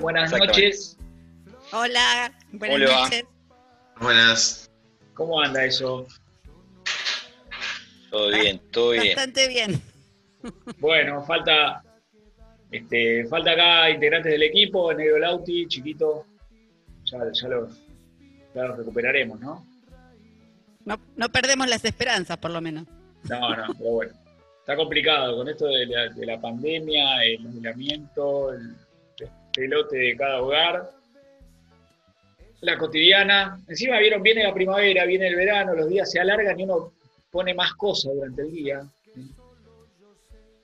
Buenas noches. Hola, buenas noches. Buenas, ¿Cómo anda eso? todo bien, todo bien. Bastante bien. Bueno, falta este, falta acá integrantes del equipo, Negro Lauti, Chiquito. Ya, ya los, ya los recuperaremos, ¿no? No, no perdemos las esperanzas, por lo menos. No, no, pero bueno. Está complicado con esto de la, de la pandemia, el aislamiento, el pelote de cada hogar. La cotidiana. Encima vieron, viene la primavera, viene el verano, los días se alargan y uno pone más cosas durante el día. ¿sí?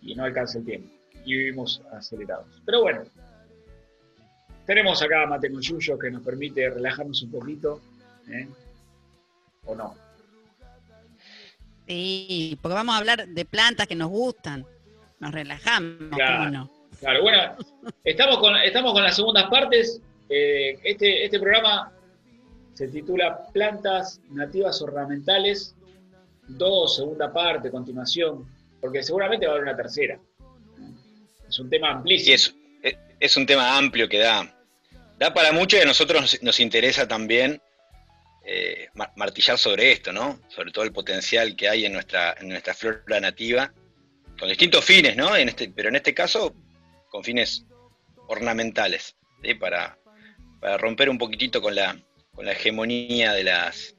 Y no alcanza el tiempo. Y vivimos acelerados. Pero bueno. Tenemos acá Mate con Yuyo que nos permite relajarnos un poquito. ¿eh? ¿O no? Sí, porque vamos a hablar de plantas que nos gustan. Nos relajamos, Claro. ¿cómo no? Claro, bueno, estamos con, estamos con las segundas partes. Eh, este, este programa se titula Plantas Nativas Ornamentales, dos, segunda parte, continuación, porque seguramente va a haber una tercera. Es un tema Y amplísimo. es, es- es un tema amplio que da, da para mucho y a nosotros nos, interesa también eh, ma- martillar sobre esto, ¿no? Sobre todo el potencial que hay en nuestra, en nuestra flora nativa, con distintos fines, ¿no? En este, pero en este caso, con fines ornamentales, ¿sí? para, para romper un poquitito con la, con la hegemonía de las,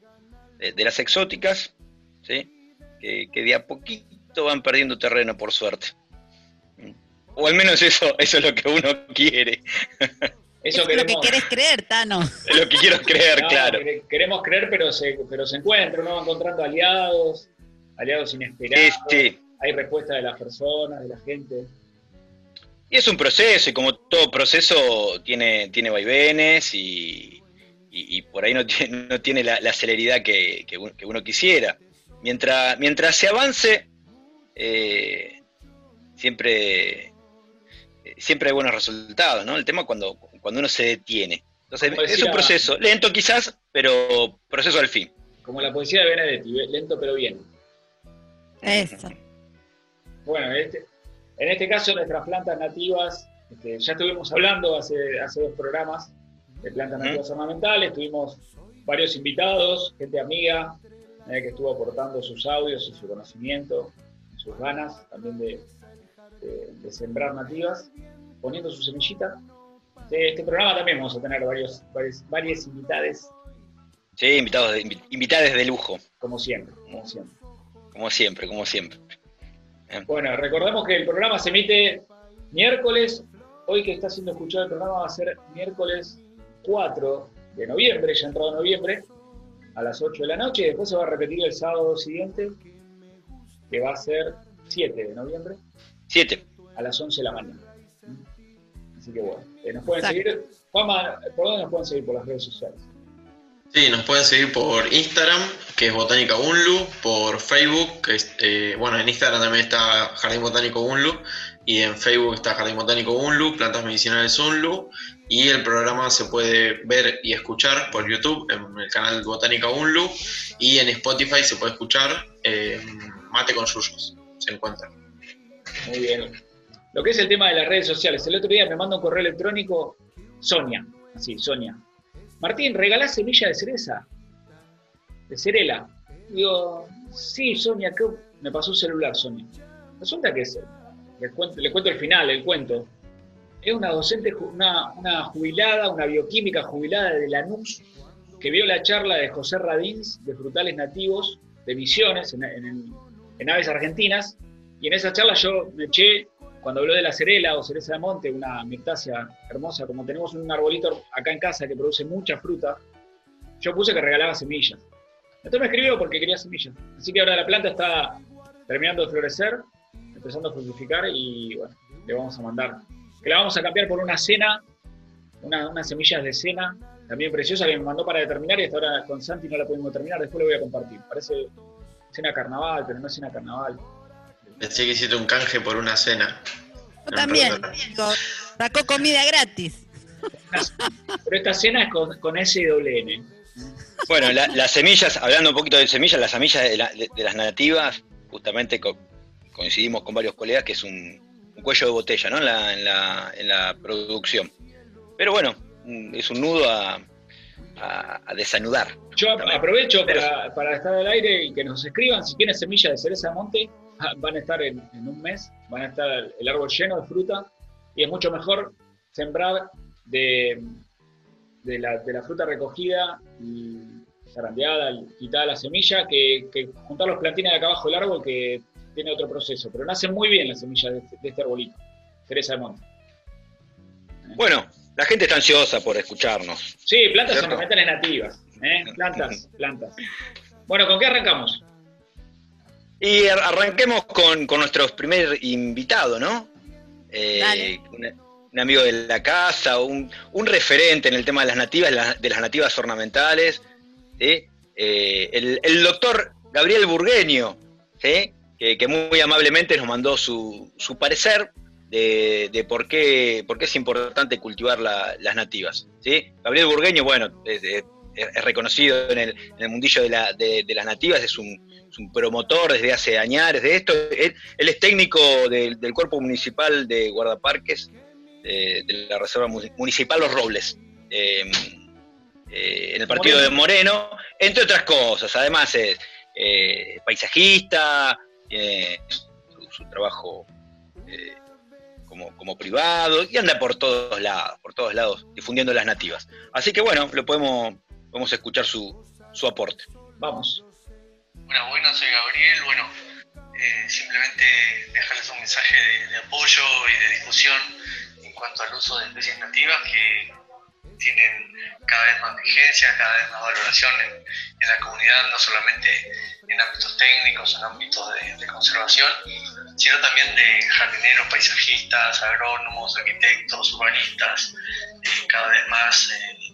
de, de las exóticas, ¿sí? que, que de a poquito van perdiendo terreno, por suerte. O al menos eso, eso es lo que uno quiere, Eso es lo que querés creer, Tano. es lo que quiero creer, no, claro. quere- queremos creer, pero se, pero se encuentra, uno va encontrando aliados, aliados inesperados. Este, Hay respuesta de las personas, de la gente. Y es un proceso, y como todo proceso tiene, tiene vaivenes y, y- y por ahí no tiene, no tiene la, la celeridad que, que uno, que uno quisiera. Mientras, mientras se avance, eh, siempre, siempre hay buenos resultados, ¿no? El tema es cuando, cuando uno se detiene. Entonces, es un proceso, lento quizás, pero proceso al fin. Como la poesía de Benedetti, lento pero bien. Eso. Bueno, este- en este caso nuestras plantas nativas, este, ya estuvimos hablando hace, hace dos programas de plantas nativas ornamentales, tuvimos varios invitados, gente amiga, eh, que estuvo aportando sus audios y su conocimiento, sus ganas también de, de- de sembrar nativas, poniendo su semillita. De este programa también vamos a tener varios, varios, varias invitades, Sí, invitados de, invi- invitades de lujo, como siempre, como siempre. como siempre, como siempre. Bueno, recordemos que el programa se emite miércoles. Hoy que está siendo escuchado el programa va a ser miércoles 4 de noviembre, ya entrado noviembre, a las 8 de la noche. Y después se va a repetir el sábado siguiente, que va a ser 7 de noviembre, Siete. a las 11 de la mañana. Así que bueno, eh, nos pueden Exacto. seguir. Juanma, ¿por dónde nos pueden seguir? Por las redes sociales. Sí, nos pueden seguir por Instagram, que es Botánica Unlu, por Facebook, que eh, bueno, en Instagram también está Jardín Botánico Unlu, y en Facebook está Jardín Botánico Unlu, Plantas Medicinales Unlu, y el programa se puede ver y escuchar por YouTube en el canal Botánica Unlu, y en Spotify se puede escuchar eh, Mate con Yuyos, se encuentra. Muy bien. Lo que es el tema de las redes sociales. El otro día me manda un correo electrónico Sonia, así, Sonia. Martín, ¿regalás semilla de cereza? De cerela. Digo, sí, Sonia, ¿qué? me pasó un celular, Sonia. Resulta que es, les cuento, el final, el cuento. Es una docente, una, jubilada, una bioquímica jubilada de Lanús, que vio la charla de José Radins de frutales nativos de Misiones en aves argentinas, y en esa charla yo me eché, cuando habló de la cerela o cereza de monte, una mirtácea hermosa, como tenemos un arbolito acá en casa que produce mucha fruta, yo puse que regalaba semillas. Entonces me escribió porque quería semillas. Así que ahora la planta está terminando de florecer, empezando a fructificar y bueno, le vamos a mandar. Que la vamos a cambiar por una cena, una- unas semillas de cena, también preciosa, que me mandó para determinar y hasta ahora con Santi no la pudimos terminar, después le voy a compartir. Parece cena carnaval, pero no es cena carnaval. Pensé que hiciste un canje por una cena. Yo también, digo, sacó comida gratis. Pero esta cena es con, con S y doble N. Bueno, la- las semillas, hablando un poquito de semillas, las semillas de, la- de- de las nativas, justamente co- coincidimos con varios colegas que es un, un cuello de botella, ¿no? En la, en la, en la producción. Pero bueno, es un nudo a, a- a desanudar. Yo aprovecho para, para estar al aire y que nos escriban si tienen semillas de cereza de monte, van a estar en, en un mes, van a estar el árbol lleno de fruta y es mucho mejor sembrar de, de, la, de la fruta recogida y zarandeada, y quitada la semilla, que, que juntar los plantines de acá abajo del árbol que tiene otro proceso. Pero nacen muy bien las semillas de este, de este arbolito, cereza de monte. Bueno, la gente está ansiosa por escucharnos. Sí, plantas ornamentales nativas. ¿eh? Plantas, plantas. Bueno, ¿con qué arrancamos? Y ar- arranquemos con, con nuestro primer invitado, ¿no? Eh, Dale. un, un amigo de la casa, un, un referente en el tema de las nativas, de las nativas ornamentales, ¿sí? Eh, el, el doctor Gabriel Burgueño, ¿sí? que, que muy amablemente nos mandó su, su parecer de, de por, qué, por qué es importante cultivar la- las nativas. ¿sí? Gabriel Burgueño, bueno, es, es- reconocido en el, mundillo de, la- de- de las nativas, es un, promotor desde hace años de esto. Él, es técnico del, Cuerpo Municipal de Guardaparques de, la Reserva Mu- Municipal Los Robles, eh, eh, en el partido de Moreno, entre otras cosas. Además es eh, paisajista, tiene su, su trabajo eh, como, como privado y anda por todos lados, por todos lados difundiendo las nativas. Así que bueno, lo podemos, podemos escuchar su, su aporte. Vamos. Bueno, buenas, soy Gabriel. Bueno, eh, simplemente dejarles un mensaje de, de apoyo y de discusión en cuanto al uso de especies nativas que tienen cada vez más vigencia, cada vez más valoración en, en la comunidad, no solamente en ámbitos técnicos, en ámbitos de, de conservación, sino también de jardineros, paisajistas, agrónomos, arquitectos, urbanistas, eh, cada vez más eh,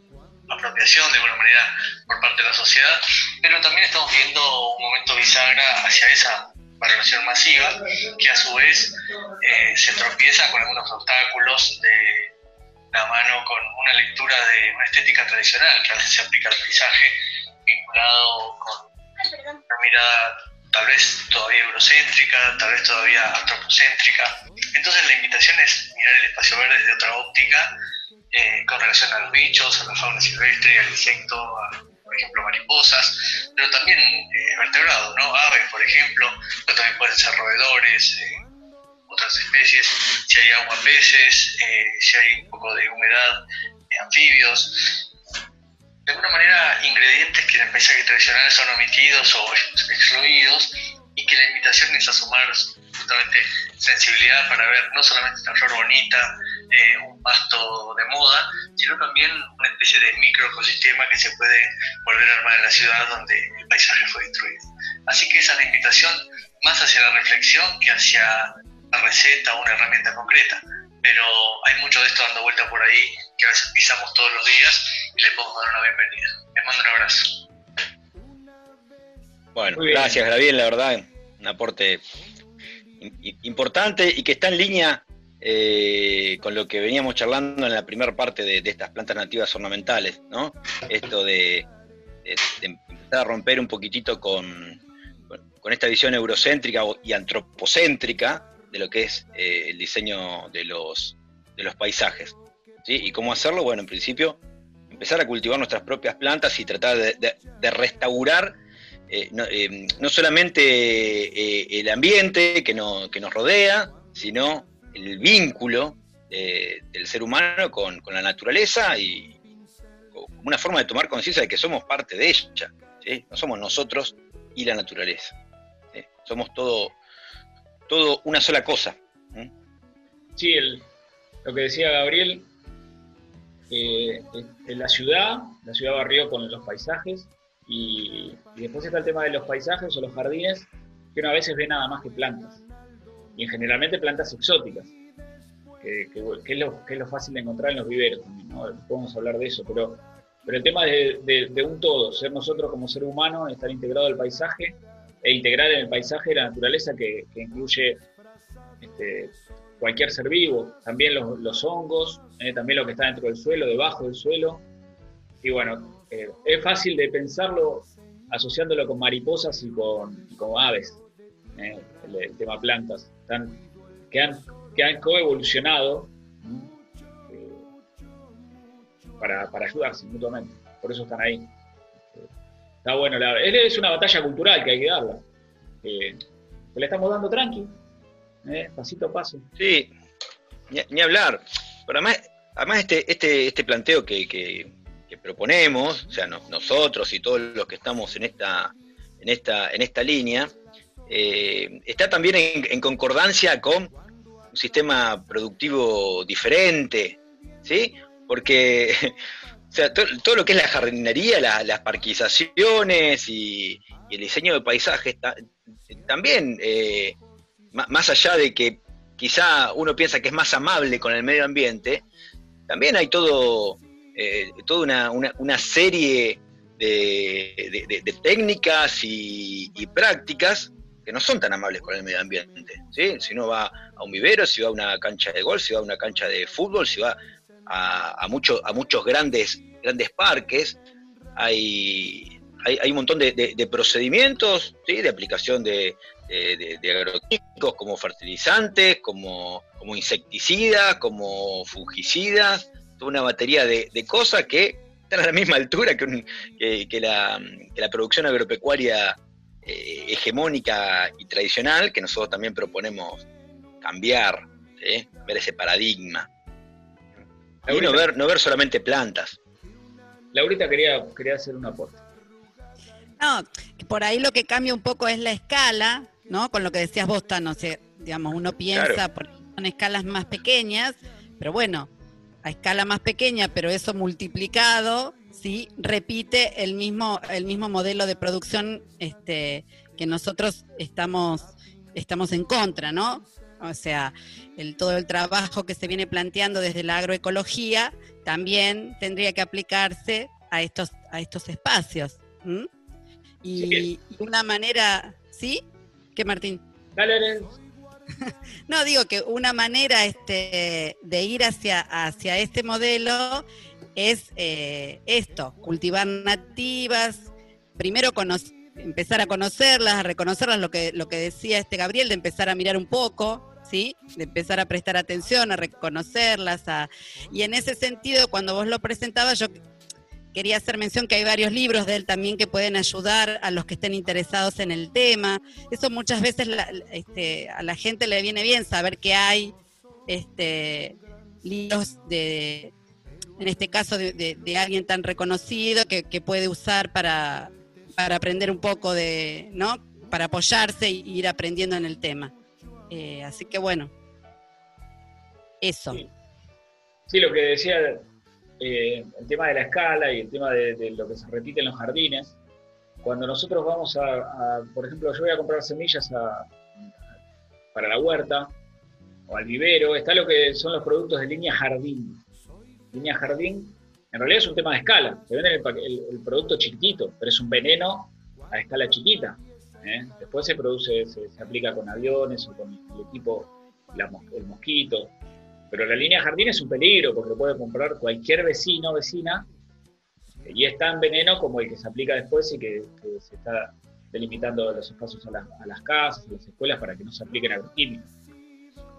apropiación de alguna manera por parte de la sociedad, pero también estamos viendo un momento bisagra hacia esa valoración masiva que a su vez eh, se tropieza con algunos obstáculos de la mano con una lectura de una estética tradicional que a veces se aplica al paisaje vinculado con una mirada tal vez todavía eurocéntrica, tal vez todavía antropocéntrica. Entonces la invitación es mirar el espacio verde desde otra óptica eh, con relación a los bichos, a la fauna silvestre, al insecto, por ejemplo, mariposas, pero también eh, vertebrados, ¿no? Aves, por ejemplo, pero también pueden ser roedores, eh, otras especies, si hay agua, peces, eh, si hay un poco de humedad, anfibios. De alguna manera, ingredientes que en el paisaje tradicional son omitidos o ex- excluidos y que la invitación es a sumar justamente sensibilidad para ver no solamente una flor bonita, eh, un pasto de moda, sino también una especie de microecosistema que se puede volver a armar en la ciudad donde el paisaje fue destruido. Así que esa es la invitación más hacia la reflexión que hacia la receta o una herramienta concreta. Pero hay mucho de esto dando vuelta por ahí que a veces pisamos todos los días y le podemos dar una bienvenida. Les mando un abrazo. Bueno, gracias Gabriel, la verdad, un aporte im- im- importante y que está en línea eh, con lo que veníamos charlando en la primera parte de, estas plantas nativas ornamentales, ¿no? Esto de, empezar a romper un poquitito con, esta visión eurocéntrica y antropocéntrica de lo que es eh, el diseño de los, paisajes. ¿Y cómo hacerlo? Bueno, en principio, empezar a cultivar nuestras propias plantas y tratar de, restaurar eh, no, solamente el ambiente que nos rodea, sino el vínculo eh, del ser humano con, la naturaleza y una forma de tomar conciencia de que somos parte de ella. No somos nosotros y la naturaleza. Somos todo, todo una sola cosa. ¿sí? El- lo que decía Gabriel, eh, la ciudad, la ciudad barrió con los paisajes y, y después está el tema de los paisajes o los jardines que uno a veces ve nada más que plantas. Y generalmente plantas exóticas, que, es, lo, que es lo fácil de encontrar en los viveros también, ¿no? Podemos hablar de eso, pero, pero el tema de, de, un todo, ser nosotros como ser humano, estar integrado al paisaje e integrar en el paisaje la naturaleza que, incluye este, cualquier ser vivo, también los, hongos, eh, también lo que está dentro del suelo, debajo del suelo. Y bueno, eh, es fácil de pensarlo asociándolo con mariposas y con aves, eh, el, tema plantas, que, han, que han coevolucionado para, para ayudarse mutuamente. Por eso están ahí. Está bueno, la, es una batalla cultural que hay que darla. que le estamos dando tranqui, pasito a paso. Sí, ni, hablar. Pero además, además este, este, este planteo que, proponemos, o sea, nosotros y todos los que estamos en esta, en esta, en esta línea, eh, está también en, concordancia con un sistema productivo diferente, ¿sí? Porque todo, lo que es la jardinería, las parquizaciones y, el diseño de paisajes también, eh, más allá de que quizá uno piensa que es más amable con el medio ambiente, también hay todo, eh, toda una, serie de, técnicas y, prácticas que no son tan amables con el medio ambiente. Si uno va a un vivero, si va a una cancha de golf, si va a una cancha de fútbol, si va a, a muchos grandes, grandes parques, hay, hay, un montón de, procedimientos de aplicación de, agroquímicos como fertilizantes, como, como insecticidas, como fungicidas, toda una batería de, cosas que están a la misma altura que, que, la, producción agropecuaria eh, hegemónica y tradicional, que nosotros también proponemos cambiar, ver ese paradigma. Y no ver, no ver solamente plantas. Laurita quería, quería hacer un aporte. No, por ahí lo que cambia un poco es la escala, ¿no? Con lo que decías vos, no sé, digamos, uno piensa por, son escalas más pequeñas, pero bueno, a escala más pequeña, pero eso multiplicado, sí, repite el mismo, el mismo modelo de producción este, que nosotros estamos, estamos en contra, ¿no? O sea, el, todo el trabajo que se viene planteando desde la agroecología también tendría que aplicarse a estos, a estos espacios. Y una manera, ¿sí? ¿Qué, Martín? Dale, no, digo que una manera este, de ir hacia, hacia este modelo es eh, esto, cultivar nativas, primero empezar a conocerlas, a reconocerlas, lo que, lo que decía este Gabriel, de empezar a mirar un poco, ¿sí? De empezar a prestar atención, a reconocerlas, a... y en ese sentido, cuando vos lo presentabas, yo quería hacer mención que hay varios libros de él también que pueden ayudar a los que estén interesados en el tema. Eso muchas veces este, a la gente le viene bien saber que hay este, libros de, en este caso, de, alguien tan reconocido que, puede usar para, para, aprender un poco de, ¿no? Para apoyarse e ir aprendiendo en el tema. Eh, así que bueno, eso. sí, lo que decía eh, el tema de la escala y el tema de, lo que se repite en los jardines. Cuando nosotros vamos a, por ejemplo, yo voy a comprar semillas para la huerta o al vivero, está lo que son los productos de línea jardín. Línea jardín, en realidad es un tema de escala. Se vende el, producto chiquitito, pero es un veneno a escala chiquita. ¿eh? Después se produce, se, aplica con aviones o con el equipo, el mosquito, pero la línea jardín es un peligro porque lo puede comprar cualquier vecino o vecina y es tan veneno como el que se aplica después y que, se está delimitando los espacios a, las casas, a las escuelas para que no se apliquen agroquímicos.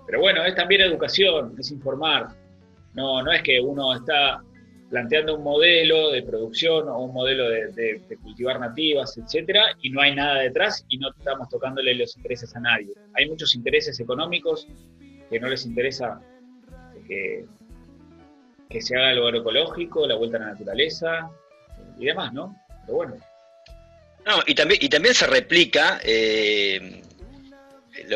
Pero bueno, es también educación, es informar. No, no es que uno está planteando un modelo de producción o un modelo de, cultivar nativas, etcétera, y no hay nada detrás y no estamos tocándole los intereses a nadie. Hay muchos intereses económicos que no les interesa que, se haga lo agroecológico, la vuelta a la naturaleza y demás, ¿no? Pero bueno. No, y también, y también se replica eh,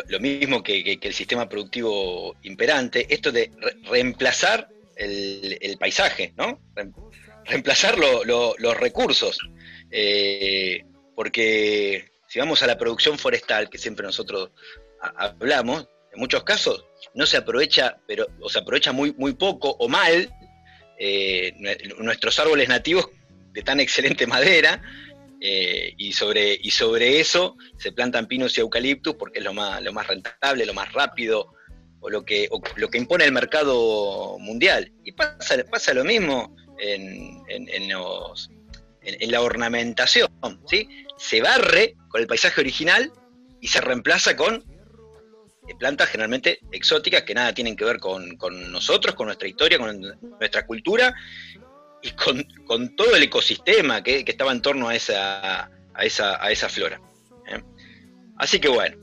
lo, mismo que, el sistema productivo imperante, esto de reemplazar el, paisaje, ¿no? reemplazar los recursos. Eh, porque si vamos a la producción forestal, que siempre nosotros hablamos, en muchos casos no se aprovecha, pero, o se aprovecha muy, muy poco o mal eh, nuestros árboles nativos de tan excelente madera, eh, y, sobre, y sobre eso se plantan pinos y eucaliptus porque es lo más, lo más rentable, lo más rápido, o lo que, lo que impone el mercado mundial. Y pasa, pasa lo mismo en, en, la ornamentación. ¿sí? Se barre con el paisaje original y se reemplaza con eh, plantas generalmente exóticas que nada tienen que ver con, con nosotros, con nuestra historia, con nuestra cultura y con, todo el ecosistema que, estaba en torno a esa, a esa, a esa flora. ¿eh? Así que bueno.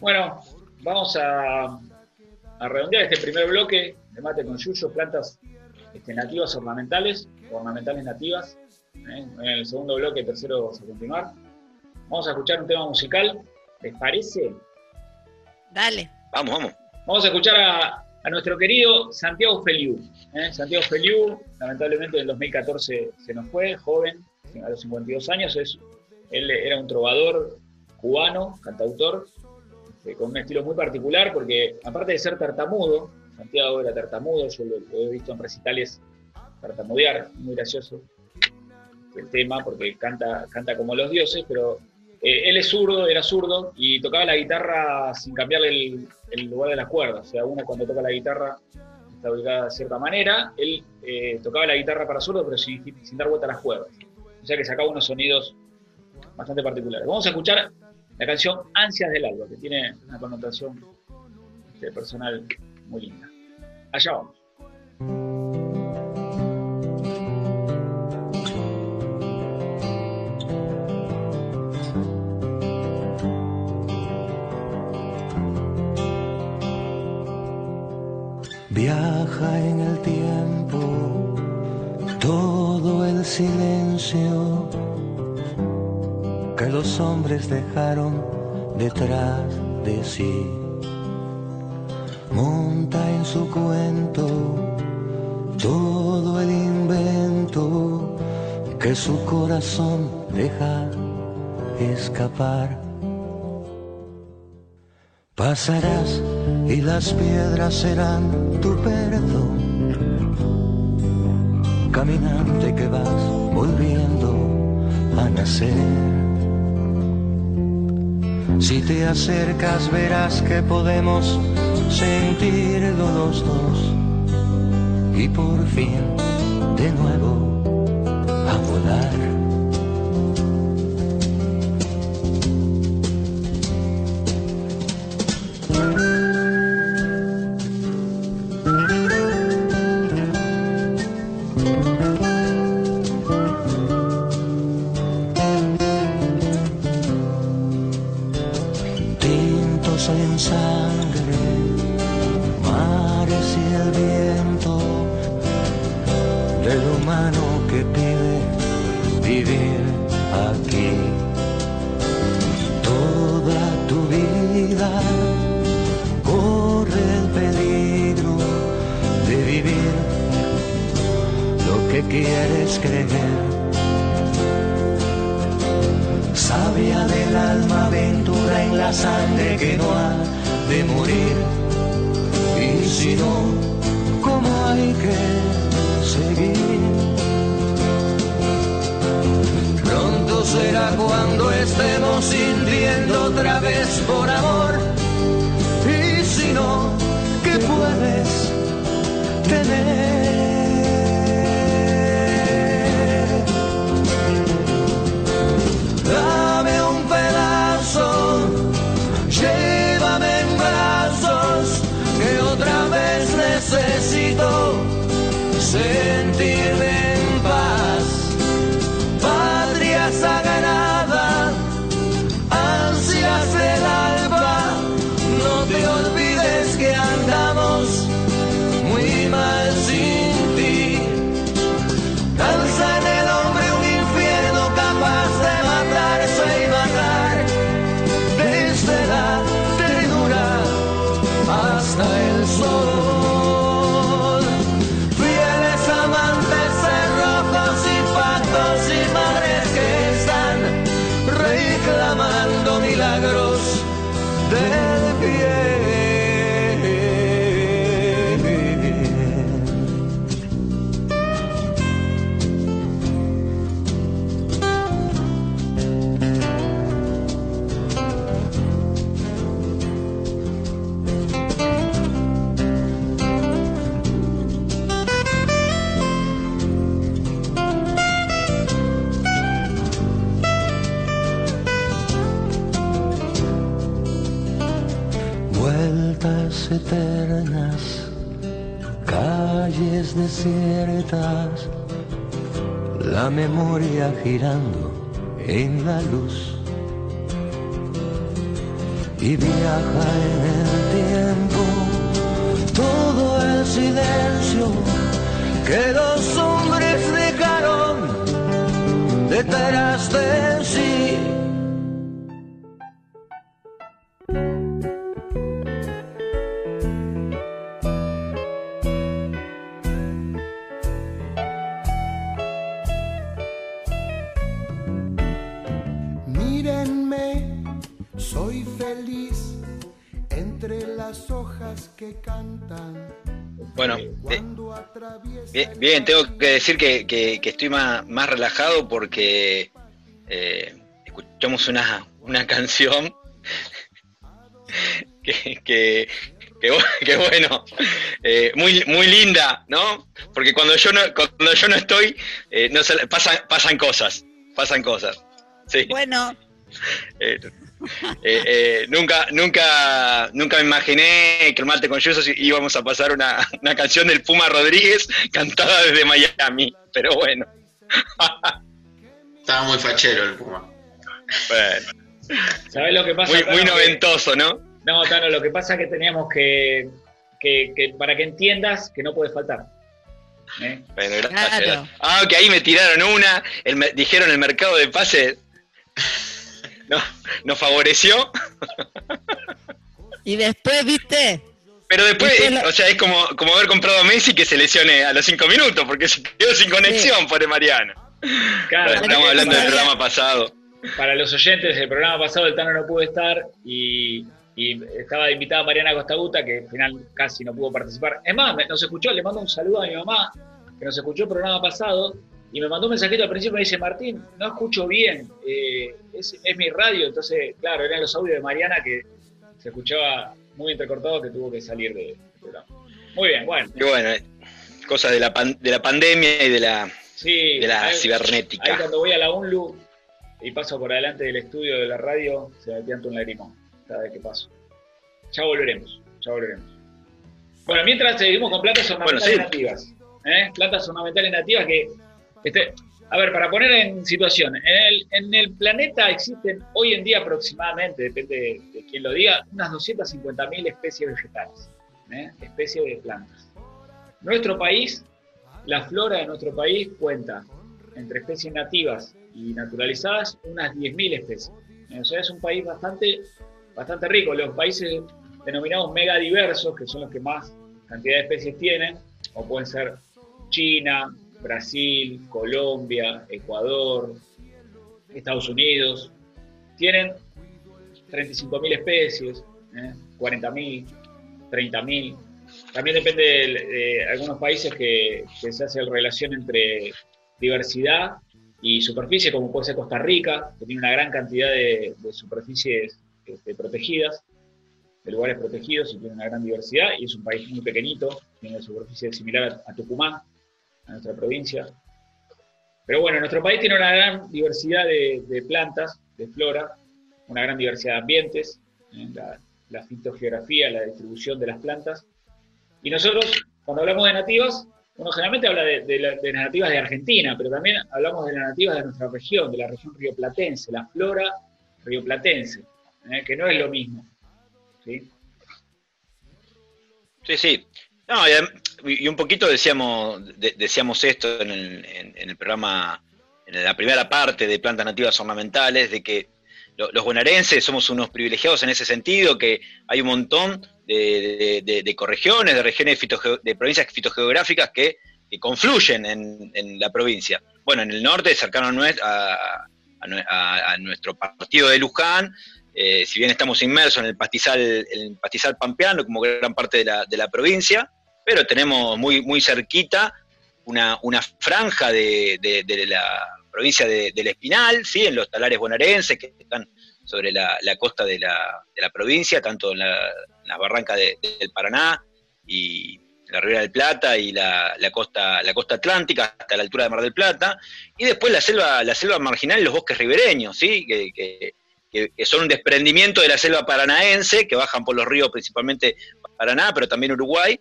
Bueno, vamos a, a, redondear este primer bloque de mate con yuyo, plantas este, nativas ornamentales, ornamentales nativas. ¿eh? En el segundo bloque, el tercero, vamos a continuar. Vamos a escuchar un tema musical, ¿les parece? Dale. Vamos, vamos. Vamos a escuchar a, a nuestro querido Santiago Feliu. ¿eh? Santiago Feliu, lamentablemente en el 2014 se nos fue, joven, a los 52 años. Él era un trovador cubano, cantautor, eh, con un estilo muy particular, porque aparte de ser tartamudo, Santiago era tartamudo, yo lo, he visto en recitales tartamudear, muy gracioso el tema, porque canta, canta como los dioses, pero eh, él es zurdo, era zurdo y tocaba la guitarra sin cambiarle el, lugar de las cuerdas. O sea, uno cuando toca la guitarra está ubicada de cierta manera. Él eh, tocaba la guitarra para zurdo, pero sin, dar vuelta a las cuerdas. O sea que sacaba unos sonidos bastante particulares. Vamos a escuchar la canción Ansias del Alba, que tiene una connotación este, personal muy linda. Allá vamos. Viaja en el tiempo todo el silencio que los hombres dejaron detrás de sí. Monta en su cuento todo el invento que su corazón deja escapar. Pasarás y las piedras serán tu perdón. Caminante que vas volviendo a nacer. Si te acercas verás que podemos sentirlo los dos y por fin de nuevo a volar. Sagrada, la memoria girando en la luz y viaja en el tiempo todo el silencio que los hombres dejaron detrás de sí. Bien, bien, tengo que decir que, que- que estoy más, más relajado porque eh, escuchamos una, una canción que, que, que bu- que bueno, eh, muy, muy linda, ¿no? Porque cuando yo no, cuando yo no estoy, eh, no se- pasan, pasan cosas, pasan cosas. Sí. Bueno, Eh, eh, nunca, nunca, nunca me imaginé que el Malte con Yusos íbamos a pasar una, una canción del Puma Rodríguez cantada desde Miami. Pero bueno, Estaba muy fachero el Puma. bueno, ¿Sabés lo que pasa? muy, Tano? muy Que- noventoso, ¿no? No, Tano, lo que pasa es que teníamos que, que, que- para que entiendas que no puede faltar. ¿eh? Bueno, gracias. Claro. Ah, que ahí me tiraron una, el me- dijeron el mercado de pases no, nos favoreció, y después, ¿viste? pero después, Después la- o sea, es como, como haber comprado a Messi que se lesione a los cinco minutos, porque se quedó sin conexión, por Mariano. Claro, Estamos hablando del programa pasado. para los oyentes, el programa pasado el Tano no pudo estar y, y estaba invitada Mariana Costaguta, que al final casi no pudo participar. Es más, nos escuchó, le mando un saludo a mi mamá, que nos escuchó el programa pasado, y me mandó un mensajito al principio, me dice, Martín, no escucho bien, eh, es, es mi radio, entonces, claro, eran los audios de Mariana que se escuchaba muy entrecortado, que tuvo que salir de- programa. Muy bien, bueno, Y bueno, eh, cosas de la, pan- de la pandemia y de la, sí. de la ahí- cibernética. Ahí cuando voy a la UNLU y paso por adelante del estudio de la radio, se me pianta un lagrimón cada vez que paso. Ya volveremos, ya volveremos. Bueno, mientras seguimos con plantas ornamentales sí. nativas. ¿eh? Plantas ornamentales nativas que... Este, a ver, para poner en situación, en el, en el planeta existen hoy en día aproximadamente, depende de, de quién lo diga, unas 250.000 especies vegetales, ¿eh? especies de plantas. Nuestro país, la flora de nuestro país cuenta entre especies nativas y naturalizadas unas 10.000 especies. O sea, es un país bastante, bastante rico. Los países denominados megadiversos, que son los que más cantidad de especies tienen, o pueden ser China, Brasil, Colombia, Ecuador, Estados Unidos, tienen 35.000 especies, ¿eh? 40.000, 30.000. También depende de, algunos países que, se hace la relación entre diversidad y superficie, como puede ser Costa Rica, que tiene una gran cantidad de, superficies este, protegidas, de lugares protegidos y tiene una gran diversidad, y es un país muy pequeñito, tiene una superficie similar a Tucumán, a nuestra provincia. Pero bueno, nuestro país tiene una gran diversidad de, plantas, de flora, una gran diversidad de ambientes, ¿eh? la, fitogeografía, la distribución de las plantas. Y nosotros, cuando hablamos de nativas, uno generalmente habla de, de la- de las nativas de Argentina, pero también hablamos de las nativas de nuestra región, de la región rioplatense, la flora rioplatense, ¿eh? que no es lo mismo. Sí, sí. No, y, un poquito decíamos, de- decíamos esto en el, en- el programa, en la primera parte de plantas nativas ornamentales, de que lo- los bonaerenses somos unos privilegiados en ese sentido, que hay un montón de, de- de- de regiones de provincias fitogeográficas que, que confluyen en, en la provincia. Bueno, en el norte, cercano a, a- a nuestro partido de Luján, eh, si bien estamos inmersos en el pastizal, el pastizal pampeano, como gran parte de la, de la provincia, pero tenemos muy, muy cerquita una, una franja de, de, la provincia del Espinal, ¿sí? en los talares bonaerenses que están sobre la, la costa de la, de la, provincia, tanto en, las barrancas del Paraná y la Ribera del Plata y la, costa, la costa atlántica hasta la altura de Mar del Plata, y después la selva, la selva marginal y los bosques ribereños, ¿sí? que, que, son un desprendimiento de la selva paranaense, que bajan por los ríos principalmente Paraná, pero también Uruguay,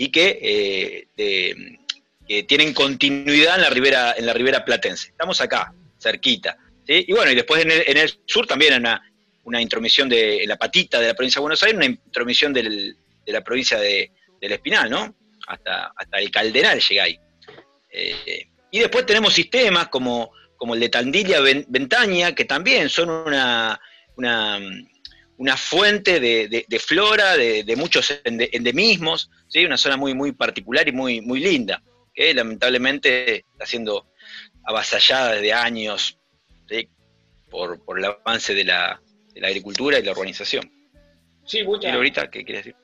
y que, eh, tienen continuidad en la ribera, en la ribera platense. Estamos acá, cerquita. Y bueno, y después en el, sur también una, una intromisión de la patita de la provincia de Buenos Aires, una intromisión de la provincia de, del Espinal, ¿no? Hasta, hasta el Calderal llega ahí. Eh, y después tenemos sistemas como, como el de Tandilia Ventaña, que también son una, una, fuente de, flora, de, muchos endemismos, ¿sí? una zona muy, muy particular y muy, muy linda, que lamentablemente está siendo avasallada desde años por, por, el avance de la, de la, agricultura y la urbanización. Sí, mucha. ahorita qué quieres decir?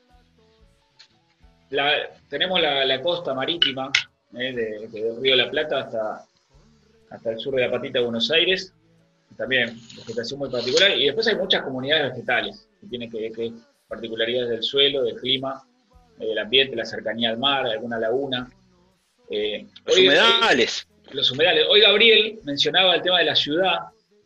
tenemos la, costa marítima eh, de, del Río de la Plata hasta, hasta el sur de la patita de Buenos Aires, también vegetación muy particular, y después hay muchas comunidades vegetales que tienen que ver particularidades del suelo, del clima, eh, del ambiente, la cercanía al mar, alguna laguna. Eh, los humedales. los humedales. Hoy Gabriel mencionaba el tema de la ciudad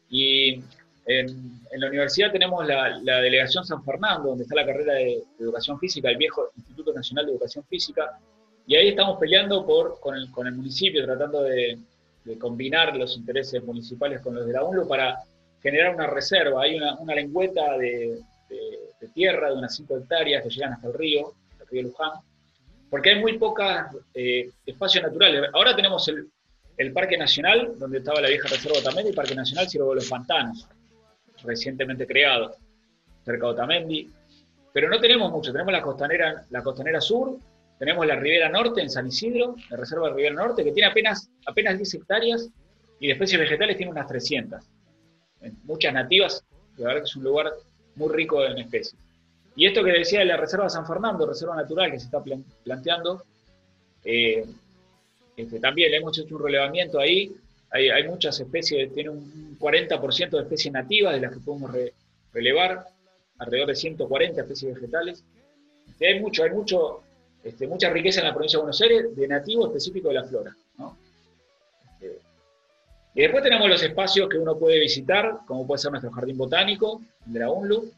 y en, la universidad tenemos la, delegación San Fernando, donde está la carrera de, educación física, el viejo Instituto Nacional de Educación Física, y ahí estamos peleando por, con, el, municipio, tratando de, combinar los intereses municipales con los de la UNLU para generar una reserva. Hay una, lengüeta de, tierra de unas 5 hectáreas que llegan hasta el río, el río Luján, porque hay muy pocos eh, espacios naturales. Ahora tenemos el, el Parque Nacional, donde estaba la vieja reserva y el Parque Nacional Ciervo de los Pantanos, recientemente creado, cerca de Otamendi. Pero no tenemos mucho, tenemos la costanera, la costanera sur, tenemos la Ribera Norte en San Isidro, la Reserva de Ribera Norte, que tiene apenas, apenas 10 hectáreas y de especies vegetales tiene unas 300. Muchas nativas, la verdad que es un lugar muy rico en especies. Y esto que decía de la Reserva San Fernando, reserva natural que se está planteando, eh, este, también le hemos hecho un relevamiento ahí. Hay, muchas especies, tiene un 40% de especies nativas de las que podemos relevar, alrededor de 140 especies vegetales. Hay mucho, hay mucho, este, mucha riqueza en la provincia de Buenos Aires de nativo específico de la flora. y después tenemos los espacios que uno puede visitar, como puede ser nuestro jardín botánico, de la UNLU,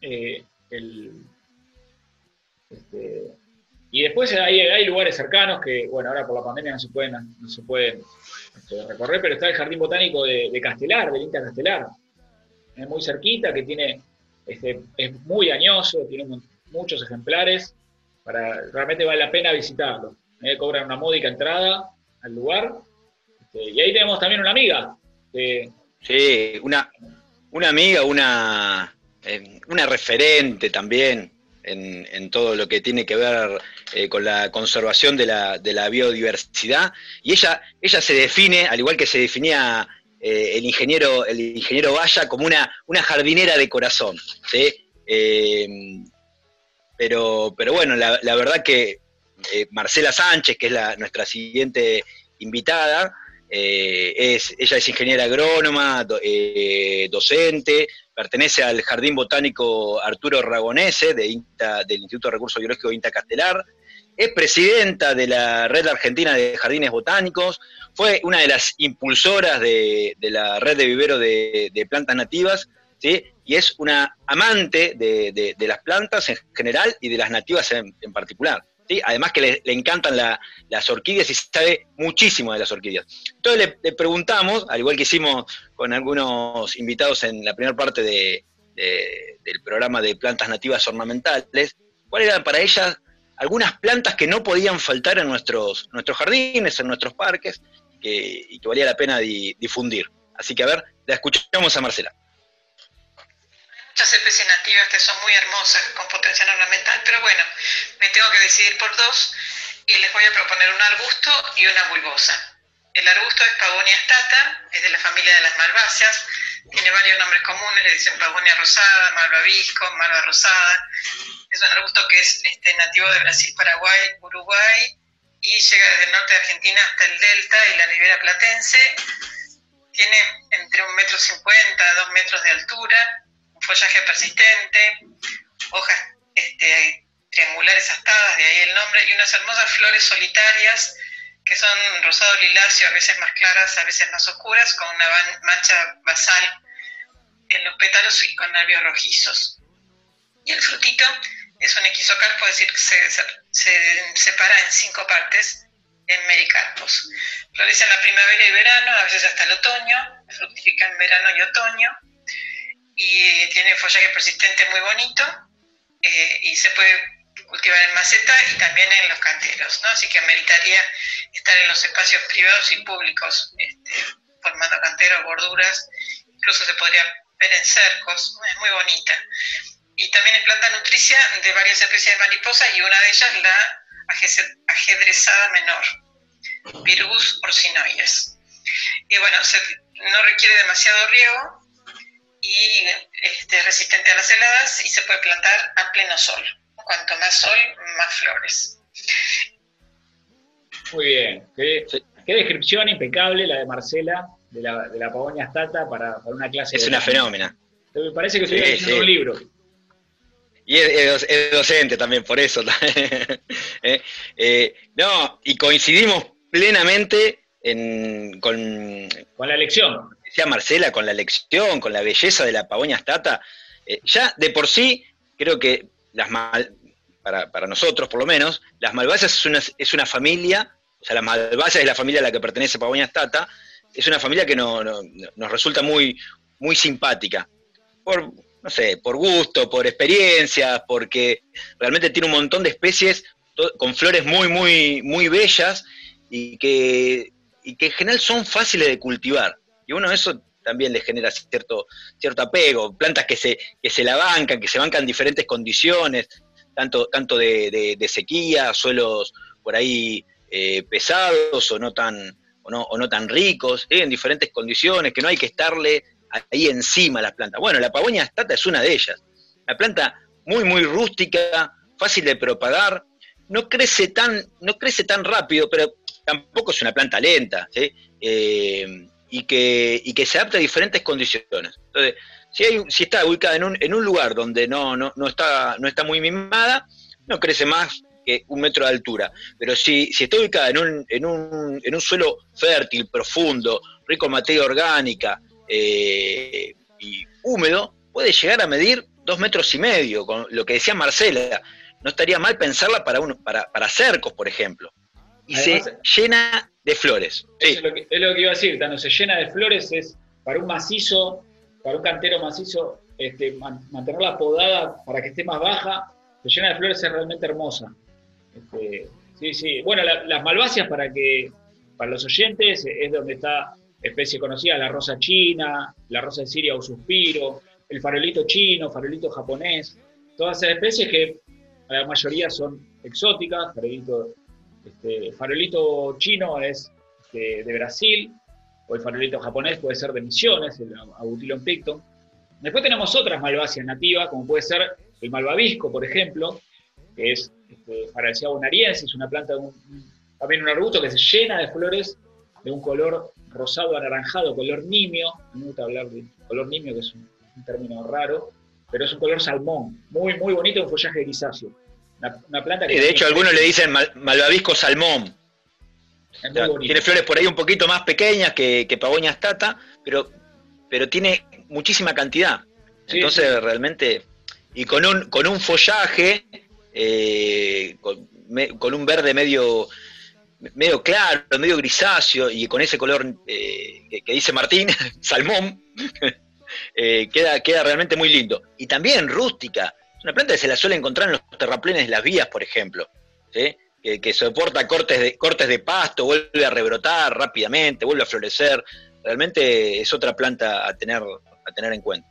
eh, el, y después hay, lugares cercanos que, bueno, ahora por la pandemia no se pueden, este, recorrer, pero está el Jardín Botánico de, Castelar, del INTA Castelar, es muy cerquita, que tiene, este, es muy añoso, tiene muchos ejemplares, para, realmente vale la pena visitarlo. ¿eh? Cobran una módica entrada al lugar. Este, y ahí tenemos también una amiga. sí, una, una amiga, una, eh, una referente también en, todo lo que tiene que ver eh, con la conservación de la, de la, biodiversidad. Y ella, ella se define, al igual que se definía eh, el ingeniero, el ingeniero Valla, como una, una jardinera de corazón. Eh, pero, pero bueno, la, verdad que Marcela Sánchez, que es nuestra siguiente invitada, es, ella es ingeniera agrónoma, docente, pertenece al Jardín Botánico Arturo Ragonese de del Instituto de Recursos Biológicos INTA Castelar, es presidenta de la Red Argentina de Jardines Botánicos, fue una de las impulsoras de, la red de vivero de, plantas nativas, ¿sí? Y es una amante de, las plantas en general y de las nativas en, particular. ¿sí? Además que le, encantan las orquídeas y sabe muchísimo de las orquídeas. Entonces le, preguntamos, al igual que hicimos con algunos invitados en la primera parte del programa de plantas nativas ornamentales, cuáles eran para ellas algunas plantas que no podían faltar en nuestros, nuestros jardines, en nuestros parques, y que valía la pena difundir. Así que a ver, la escuchamos a Marcela. Muchas especies nativas que son muy hermosas, con potencial ornamental, pero bueno, me tengo que decidir por dos y les voy a proponer un arbusto y una bulbosa. El arbusto es Pavonia stata, es de la familia de las malváceas, tiene varios nombres comunes, le dicen pavonia rosada, malvavisco, malva rosada. Es un arbusto que es este, nativo de Brasil, Paraguay, Uruguay y llega desde el norte de Argentina hasta el delta y la ribera platense. Tiene entre un metro cincuenta a dos metros de altura, follaje persistente, hojas este, triangulares astadas, de ahí el nombre, y unas hermosas flores solitarias que son rosado liláceo, a veces más claras, a veces más oscuras, con una mancha basal en los pétalos y con nervios rojizos. Y el frutito es un equisocarpo, es decir, se, se, separa en cinco partes en mericarpos. Florece en la primavera y verano, a veces hasta el otoño, fructifica en verano y otoño, y tiene follaje persistente muy bonito, eh, y se puede cultivar en maceta y también en los canteros, ¿no? Así que ameritaría estar en los espacios privados y públicos, este, formando canteros, borduras, incluso se podría ver en cercos, es muy bonita. Y también es planta nutricia de varias especies de mariposas y una de ellas la ajedrezada menor, Virus orsinoides. Y bueno, no requiere demasiado riego y este, es resistente a las heladas y se puede plantar a pleno sol cuanto más sol, más flores. Muy bien, qué, descripción impecable la de Marcela, de la, de la Pavonia Stata para, una clase. Es una fenómena. Me parece que estoy sí, un libro. Y es, docente también, por eso. Eh, eh, no, y coincidimos plenamente en, con, con la lección. Decía Marcela, con la lección, con la belleza de la Pavonia Stata. Eh, ya de por sí, creo que las mal, para, nosotros por lo menos, las malvasas es una, es una familia, o sea, las malvasas es la familia a la que pertenece Pavonia Stata, es una familia que no, nos resulta muy, muy simpática. Por, no sé, por gusto, por experiencias, porque realmente tiene un montón de especies con flores muy, muy, muy bellas y que, y que en general son fáciles de cultivar. Y uno eso también les genera cierto, cierto apego, plantas que se, que se la bancan, que se bancan en diferentes condiciones, tanto, tanto de, sequía, suelos por ahí eh, pesados o no tan, o no, o no tan ricos, eh, en diferentes condiciones, que no hay que estarle ahí encima a las plantas. Bueno, la pavonia stata es una de ellas. La planta muy, muy rústica, fácil de propagar, no crece tan, no crece tan rápido, pero tampoco es una planta lenta, eh, y, que, y que se adapta a diferentes condiciones. Entonces, si, hay, si está ubicada en un, en un lugar donde no, no, no, está, no está muy mimada, no crece más que un metro de altura. Pero si, si está ubicada en un, en, un, en un suelo fértil, profundo, rico en materia orgánica eh, y húmedo, puede llegar a medir dos metros y medio, con lo que decía Marcela. No estaría mal pensarla para, uno, para, para cercos, por ejemplo. Y se llena de flores. Es, lo que, es, lo que, iba a decir, Tano, se llena de flores, es para un macizo para un cantero macizo, este, mantenerla podada para que esté más baja, se llena de flores, es realmente hermosa. Este, sí, sí. Bueno, las malváceas para que, para los oyentes, es donde está especie conocida, la rosa china, la rosa de Siria o suspiro, el farolito chino, farolito japonés, todas esas especies que la mayoría son exóticas, farolito, este, farolito chino es de Brasil, o el farolito japonés puede ser de Misiones, el Abutilon picton. Después tenemos otras malváceas nativas, como puede ser el malvavisco, por ejemplo, que es este, unariensis, una planta, también un arbusto que se llena de flores de un color rosado anaranjado, color nimio. Me gusta hablar de color nimio, que es un, término raro, pero es un color salmón, muy, muy bonito, un follaje grisáceo. Una, planta que. de hecho, algunos le dicen malvavisco salmón tiene flores por ahí un poquito más pequeñas que, que Pavonia stata, pero, pero tiene muchísima cantidad. Entonces realmente, y con un, con un follaje, eh, con, un verde medio, medio claro, medio grisáceo, y con ese color eh, que, dice Martín, salmón, eh, queda, queda realmente muy lindo. Y también rústica, es una planta que se la suele encontrar en los terraplenes de las vías, por ejemplo. ¿sí? que, soporta cortes de, cortes de pasto, vuelve a rebrotar rápidamente, vuelve a florecer. Realmente es otra planta a tener, a tener en cuenta.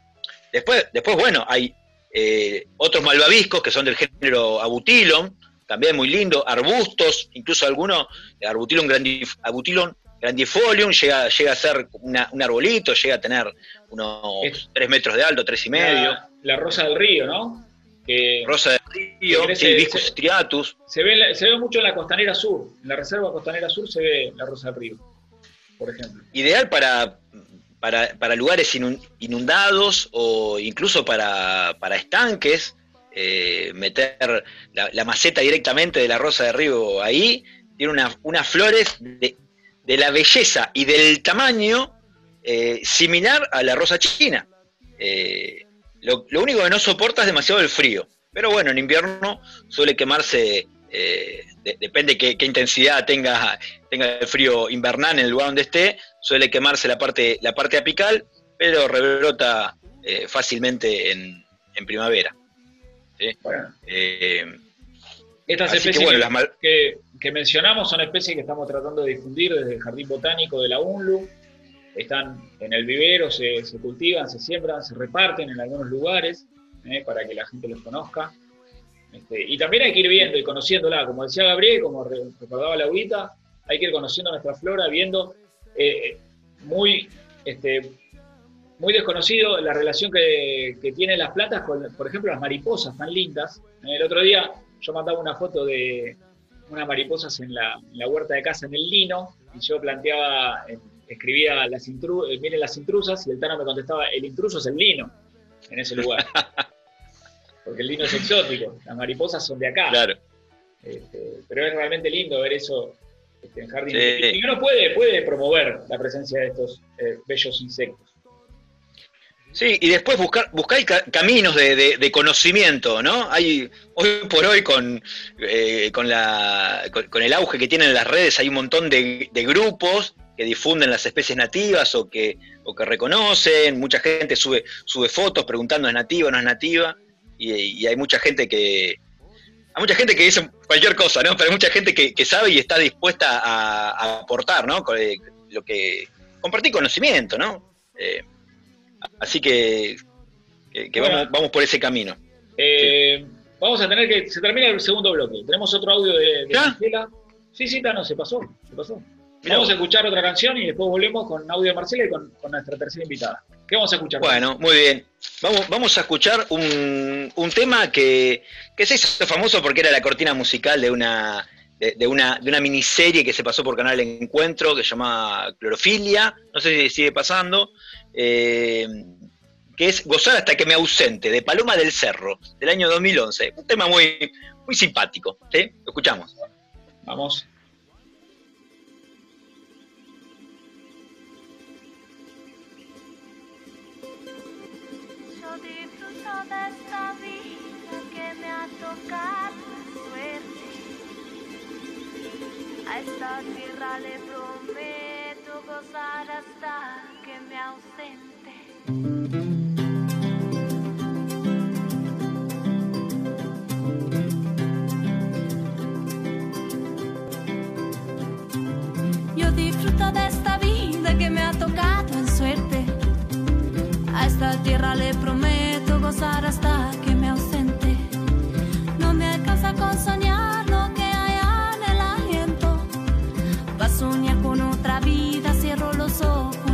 Después, después bueno, hay eh, otros malvaviscos que son del género Abutilon, también muy lindo, arbustos, incluso algunos, Arbutilon, grandif, Abutilon grandifolium, llega, llega a ser una- un arbolito, llega a tener unos 3 metros de alto, tres y medio. La, la rosa del río, ¿no? Que Rosa del río, que crece- Viscus striatus. se ve, la- se ve mucho en la costanera sur. En la reserva costanera sur se ve la rosa del río, por ejemplo. Ideal para, para, para lugares inun- inundados o incluso para, para estanques. eh, meter la, la maceta directamente de la rosa del río ahí. Tiene una- unas flores de, de la belleza y del tamaño eh, similar a la rosa china. Eh, lo, lo único que no soporta es demasiado el frío. Pero bueno, en invierno suele quemarse, eh, de- depende qué, qué intensidad tenga, tenga el frío invernal en el lugar donde esté, suele quemarse la parte, la parte apical, pero rebrota eh, fácilmente en, en primavera. ¿sí? Bueno, Eh, estas que, especies bueno, que, las mal- que- que mencionamos son especies que estamos tratando de difundir desde el Jardín Botánico de la UNLU. Están en el vivero, se, se cultivan, se siembran, se reparten en algunos lugares eh, para que la gente los conozca. Este, y también hay que ir viendo y conociéndola, como decía Gabriel, como re- recordaba Laurita, hay que ir conociendo nuestra flora, viendo eh, muy, este, muy desconocido la relación que, que tienen las plantas con, por ejemplo, las mariposas tan lindas. El otro día yo mandaba una foto de unas mariposas en la, huerta de casa en el lino y yo planteaba, eh, escribía, las intru- eh, miren las intrusas y el Tano me contestaba, el intruso es el lino en ese lugar. Porque el lino es exótico, las mariposas son de acá. claro. Este, pero es realmente lindo ver eso este, en jardín. Sí. Y uno puede, puede promover la presencia de estos eh, bellos insectos. Sí, y después buscar, buscar ca- caminos de, de- de conocimiento, ¿no? Hay, hoy por hoy con, eh, con, la, con, con el auge que tienen las redes, hay un montón de, de grupos que difunden las especies nativas o que, o que reconocen, mucha gente sube, sube fotos preguntando es nativa o no es nativa, y, y hay mucha gente que... Hay mucha gente que dice cualquier cosa, ¿no? Pero hay mucha gente que, que sabe y está dispuesta a, a aportar, ¿no? Eh, lo que, compartir conocimiento, ¿no? Eh, Así que, que- que Bueno. vamos, vamos por ese camino. Eh, Vamos a tener que. Se termina el segundo bloque. Tenemos otro audio de, de ¿Ya? Marcela. Sí, sí, no, se pasó. Se pasó. Vamos a escuchar otra canción y después volvemos con audio de Marcela y con, con nuestra tercera invitada. ¿Qué vamos a escuchar? Bueno, muy bien. Vamos, vamos a escuchar un, un tema que, que se hizo famoso porque era la cortina musical de una, de, de una, de una miniserie que se pasó por Canal Encuentro que se llama Clorofilia. No sé si sigue pasando. eh, que es Gozar hasta que me ausente, de Paloma del Cerro, del año 2011. Un tema muy, muy simpático. ¿sí? Lo escuchamos. Vamos. A esta tierra le prometo gozar hasta que me ausente. Yo disfruto de esta vida que me ha tocado en suerte. A esta tierra le prometo gozar hasta que me ausente. No me alcanza con soñar vida, cierro los ojos,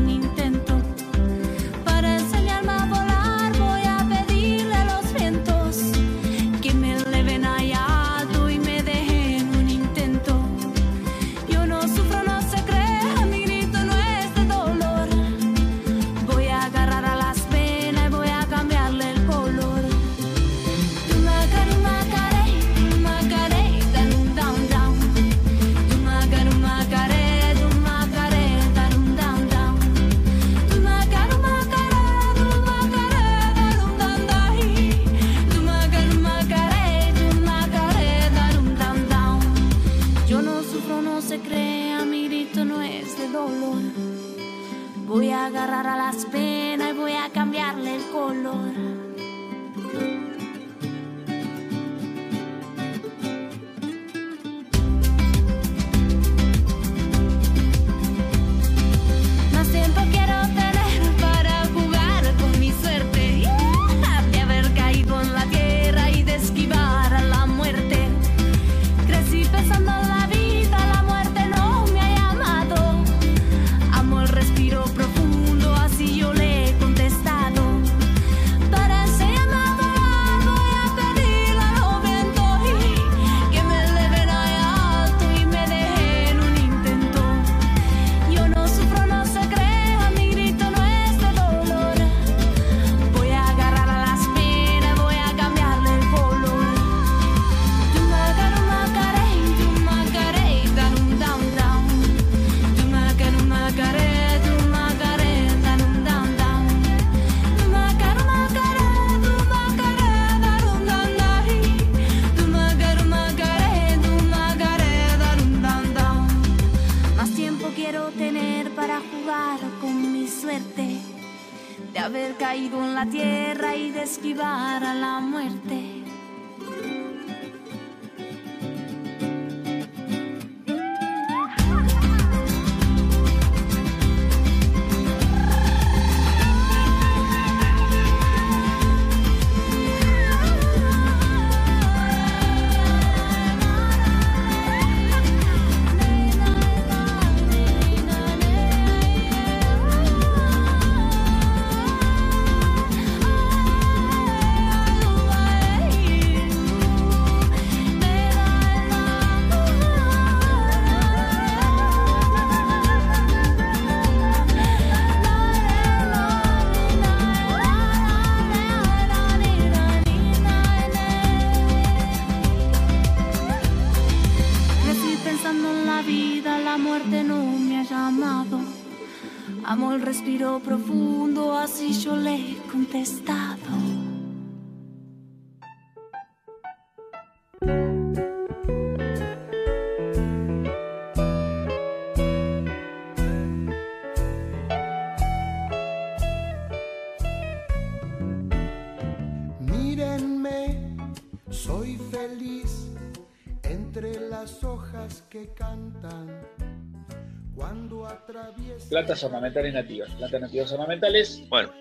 Plantas ornamentales nativas. Plantas nativas ornamentales. Bueno,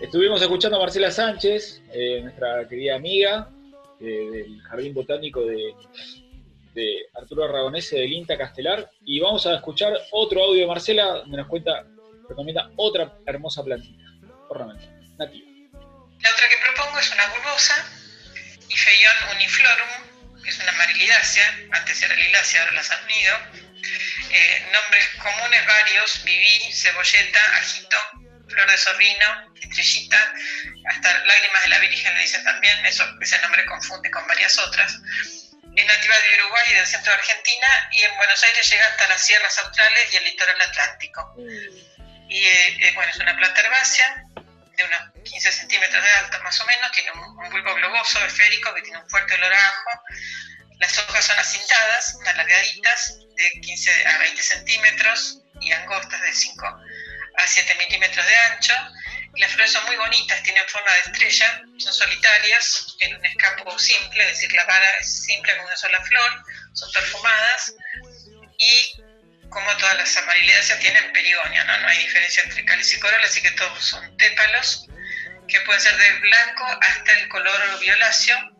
Estuvimos escuchando a Marcela Sánchez, eh, nuestra querida amiga eh, del Jardín Botánico de, de Arturo Aragonese del INTA Castelar. Y vamos a escuchar otro audio de Marcela donde nos cuenta, recomienda otra hermosa plantita ornamental, nativa. La otra que propongo es una bulbosa, Ifeion uniflorum, que es una marilidácea, antes era lilácea, ahora las han unido. Eh, nombres comunes varios, viví, cebolleta, ajito, flor de zorrino, estrellita, hasta lágrimas de la Virgen le dicen también, eso, ese nombre confunde con varias otras. Es nativa de Uruguay y del centro de Argentina y en Buenos Aires llega hasta las sierras australes y el litoral atlántico. Y eh, eh, bueno, es una planta herbácea de unos 15 centímetros de alto más o menos, tiene un, un bulbo globoso, esférico, que tiene un fuerte olor a ajo. Las hojas son acintadas, alargaditas, de 15 a 20 centímetros y angostas de 5 a 7 milímetros de ancho. Las flores son muy bonitas, tienen forma de estrella, son solitarias, en un escapo simple, es decir, la vara es simple con una sola flor, son perfumadas y como todas las amarilidáceas tienen perigonio, ¿no? hay diferencia entre cáliz y corola, así que todos son tépalos que pueden ser de blanco hasta el color violáceo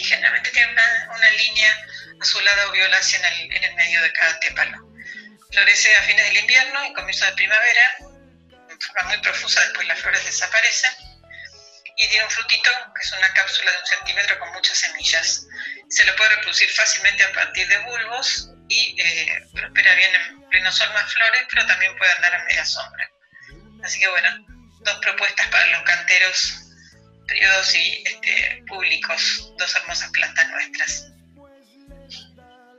y generalmente tienen una, una línea azulada o violácea en el, en el medio de cada tépalo. Florece a fines del invierno y comienzo de primavera, en forma muy profusa, después las flores desaparecen y tiene un frutito que es una cápsula de un centímetro con muchas semillas. Se lo puede reproducir fácilmente a partir de bulbos y eh, prospera bien en pleno sol más flores, pero también puede andar a media sombra. Así que bueno, dos propuestas para los canteros privados y este, públicos, dos hermosas plantas nuestras.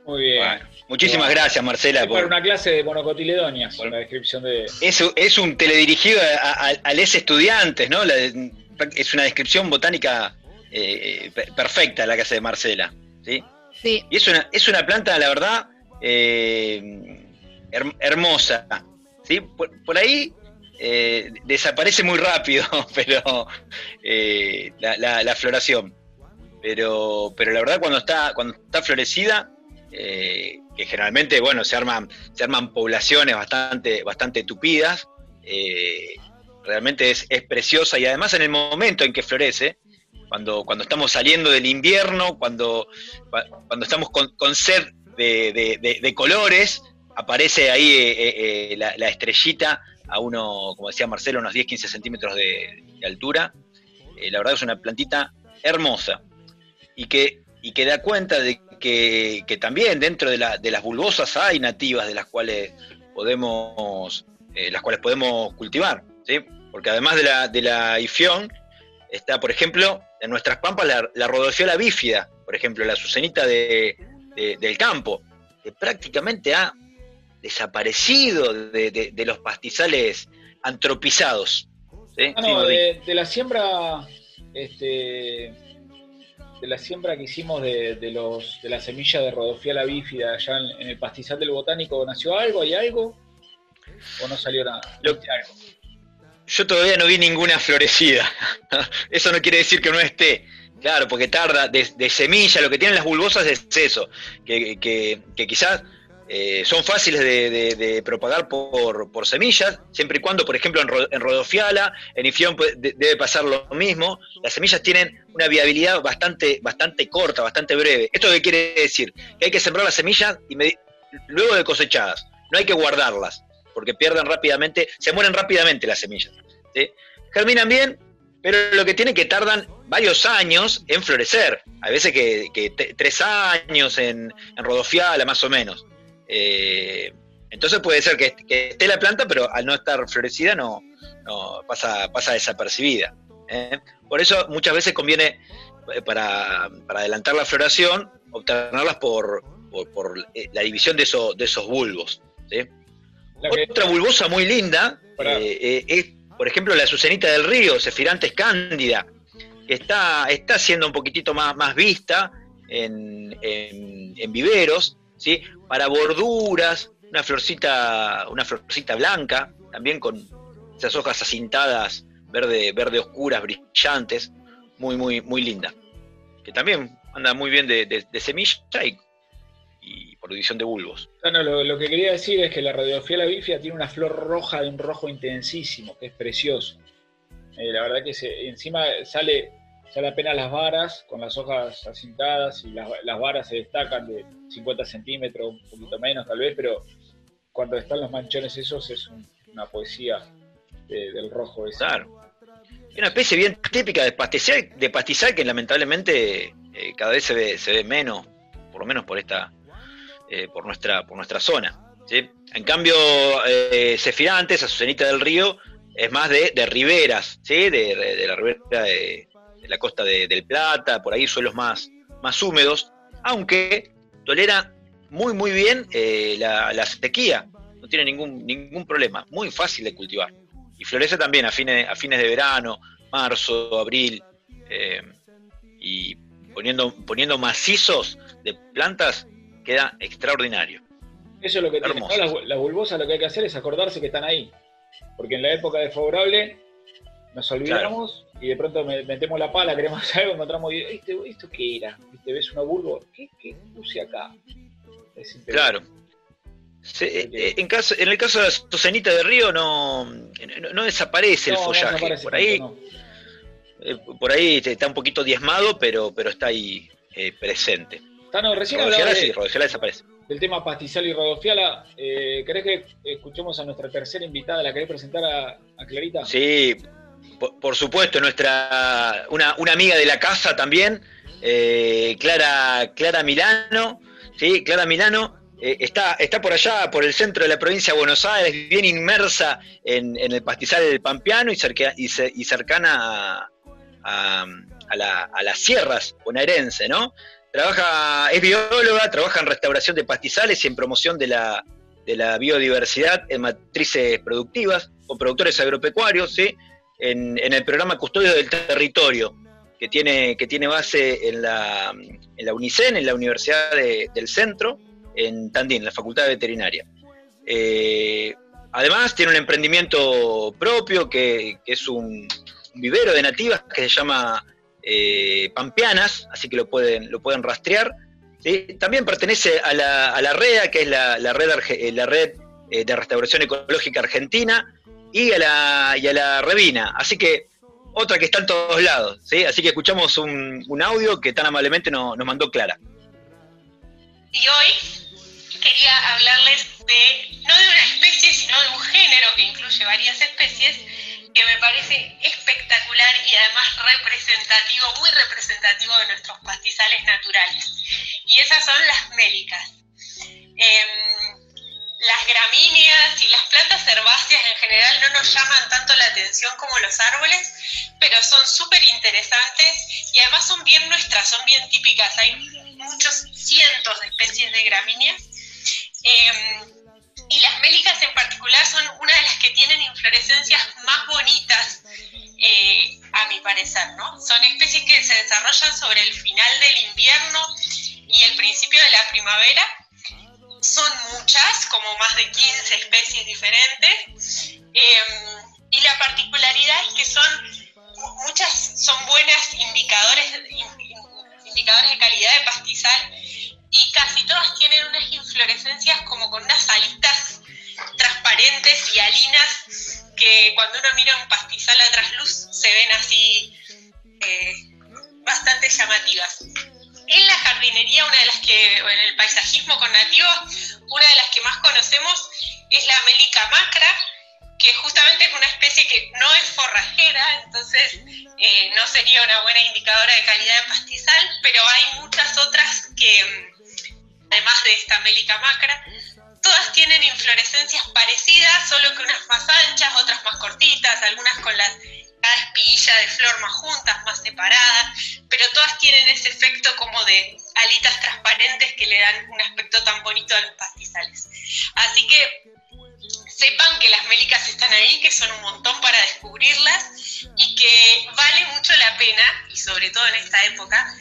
Muy bien. bueno, muchísimas gracias, Marcela. Por, una clase de monocotiledonias, por la descripción de... es, es un teledirigido a, a, a les estudiantes, ¿no? La es una descripción botánica eh, per- perfecta la que hace de Marcela. ¿sí? Sí, Y es una, es una planta, la verdad, eh, her- hermosa. ¿sí? Por, por ahí eh, desaparece muy rápido, pero eh, la, floración. Pero, pero la verdad cuando está, cuando está florecida, eh, que generalmente bueno, se arman, se arman poblaciones bastante, bastante tupidas, realmente es, es preciosa y además en el momento en que florece, cuando, cuando estamos saliendo del invierno, cuando, cua- cuando estamos con, con sed de, colores, aparece ahí la estrellita a uno, como decía Marcelo, unos 10-15 centímetros de, altura. Eh, la verdad es una plantita hermosa y que, y que da cuenta de que, que también dentro de, la- de las bulbosas hay nativas de las cuales podemos, eh, las cuales podemos cultivar, ¿sí? porque además de la, de la ifión, está, por ejemplo, en nuestras pampas la, la rodofiola bífida, por ejemplo, la azucenita de- del campo, que prácticamente ha desaparecido de, de- de los pastizales antropizados. ¿sí? Ah, no, de, de la siembra, este, de la siembra que hicimos de, los, de la semilla de Rodofiala bífida allá en, en el pastizal del botánico, ¿nació algo? ¿Hay algo? ¿O no salió nada? Lo- ¿Viste algo? yo todavía no vi ninguna florecida. eso no quiere decir que no esté. Claro, porque tarda de, semilla, lo que tienen las bulbosas es eso, que, que, quizás eh, son fáciles de, propagar por, semillas, siempre y cuando, por ejemplo, en, Rodofiala, en Ifión debe pasar lo mismo. Las semillas tienen una viabilidad bastante, bastante corta, bastante breve. ¿Esto qué quiere decir? Que hay que sembrar las semillas y luego de cosechadas, no hay que guardarlas, porque pierden rápidamente, se mueren rápidamente las semillas. Germinan bien, pero lo que tiene que tardan varios años en florecer. Hay veces que, tres años en, en, rodofiala, más o menos. Eh, entonces puede ser que, esté la planta, pero al no estar florecida no, pasa, pasa desapercibida. ¿eh? Por eso muchas veces conviene, eh, para, adelantar la floración, obtenerlas por, por, la división de, de esos bulbos. Otra bulbosa muy linda es por ejemplo, la Azucenita del Río, Sefirantes cándida, que está, está siendo un poquitito más, más vista en, viveros, para borduras, una florcita, una florcita blanca, también con esas hojas acintadas, verde, verde oscuras, brillantes, muy, muy, muy linda. Que también anda muy bien de, de, semilla y producción de bulbos. No, lo, que quería decir es que la radiofiala bifia tiene una flor roja de un rojo intensísimo, que es precioso. Eh, la verdad que encima sale, sale apenas las varas, con las hojas acintadas, y las, varas se destacan de 50 centímetros, un poquito menos tal vez, pero cuando están los manchones esos es una poesía del rojo ese. Claro. Una especie bien típica de pastizal, de pastizal que lamentablemente eh, cada vez se ve, se ve menos, por lo menos por esta, eh, por, nuestra, por nuestra zona. En cambio, eh, Cefirantes, Azucenita del Río, es más de, de riberas, ¿sí? de, la ribera de, la costa del Plata, por ahí suelos más, más húmedos, aunque tolera muy muy bien eh, la, sequía, no tiene ningún, ningún problema, muy fácil de cultivar. Y florece también a fines, a fines de verano, marzo, abril, eh, y poniendo, poniendo macizos de plantas queda extraordinario. Eso es lo que tiene. Las, bulbosas lo que hay que hacer es acordarse que están ahí. Porque en la época desfavorable nos olvidamos y de pronto metemos la pala, queremos algo, encontramos, ¿esto, esto qué era? ¿Viste? ¿Ves una bulbo? ¿Qué, puse acá? claro. Eh, eh, en, caso, en el caso de la tocenita de río no, no, desaparece el follaje. por ahí, eh, por ahí está un poquito diezmado, pero, pero está ahí presente. Tano, recién hablaba sí, desaparece. del tema pastizal y rodofiala. Eh, ¿Querés que escuchemos a nuestra tercera invitada? ¿La querés presentar a, Clarita? Sí, por, supuesto, nuestra una, amiga de la casa también, eh, Clara, Clara Milano. Sí, Clara Milano. Eh, está, está por allá, por el centro de la provincia de Buenos Aires, bien inmersa en, el pastizal del Pampeano y, y, cercana a, a las sierras bonaerense, ¿no? Trabaja, es bióloga, trabaja en restauración de pastizales y en promoción de la, de la biodiversidad en matrices productivas, con productores agropecuarios, ¿sí? En, el programa Custodio del Territorio, que tiene, que tiene base en la, en la UNICEN, en la Universidad del Centro, en Tandil, en la Facultad de Veterinaria. Eh, además, tiene un emprendimiento propio que, es un, vivero de nativas que se llama eh, pampeanas, así que lo pueden, lo pueden rastrear. También pertenece a la, a la REA, que es la, red, eh, la red eh, de restauración ecológica argentina, y a la, y a la Revina. Así que otra que está en todos lados. ¿sí? Así que escuchamos un, un audio que tan amablemente nos, nos mandó Clara. Y hoy quería hablarles de, no de una especie, sino de un género que incluye varias especies, que me parece espectacular y además representativo, muy representativo de nuestros pastizales naturales. Y esas son las mélicas. Em, las gramíneas y las plantas herbáceas en general no nos llaman tanto la atención como los árboles, pero son súper interesantes y además son bien nuestras, son bien típicas. Hay muchos cientos de especies de gramíneas. Em, y las mélicas en particular son una de las que tienen inflorescencias más bonitas, eh, a mi parecer, ¿no? Son especies que se desarrollan sobre el final del invierno y el principio de la primavera. Son muchas, como más de 15 especies diferentes. Em, y la particularidad es que son muchas son buenas indicadores indicadores de calidad de pastizal y casi todas tienen unas inflorescencias como con unas alitas transparentes y alinas que cuando uno mira un pastizal a trasluz se ven así eh, bastante llamativas. En la jardinería, una de las que, en el paisajismo con nativos, una de las que más conocemos es la Melica macra, que justamente es una especie que no es forrajera, entonces eh, no sería una buena indicadora de calidad de pastizal, pero hay muchas otras que, además de esta Melica macra, todas tienen inflorescencias parecidas, solo que unas más anchas, otras más cortitas, algunas con las cada espiguilla de flor más juntas, más separadas, pero todas tienen ese efecto como de alitas transparentes que le dan un aspecto tan bonito a los pastizales. Así que sepan que las mélicas están ahí, que son un montón para descubrirlas y que vale mucho la pena, y sobre todo en esta época,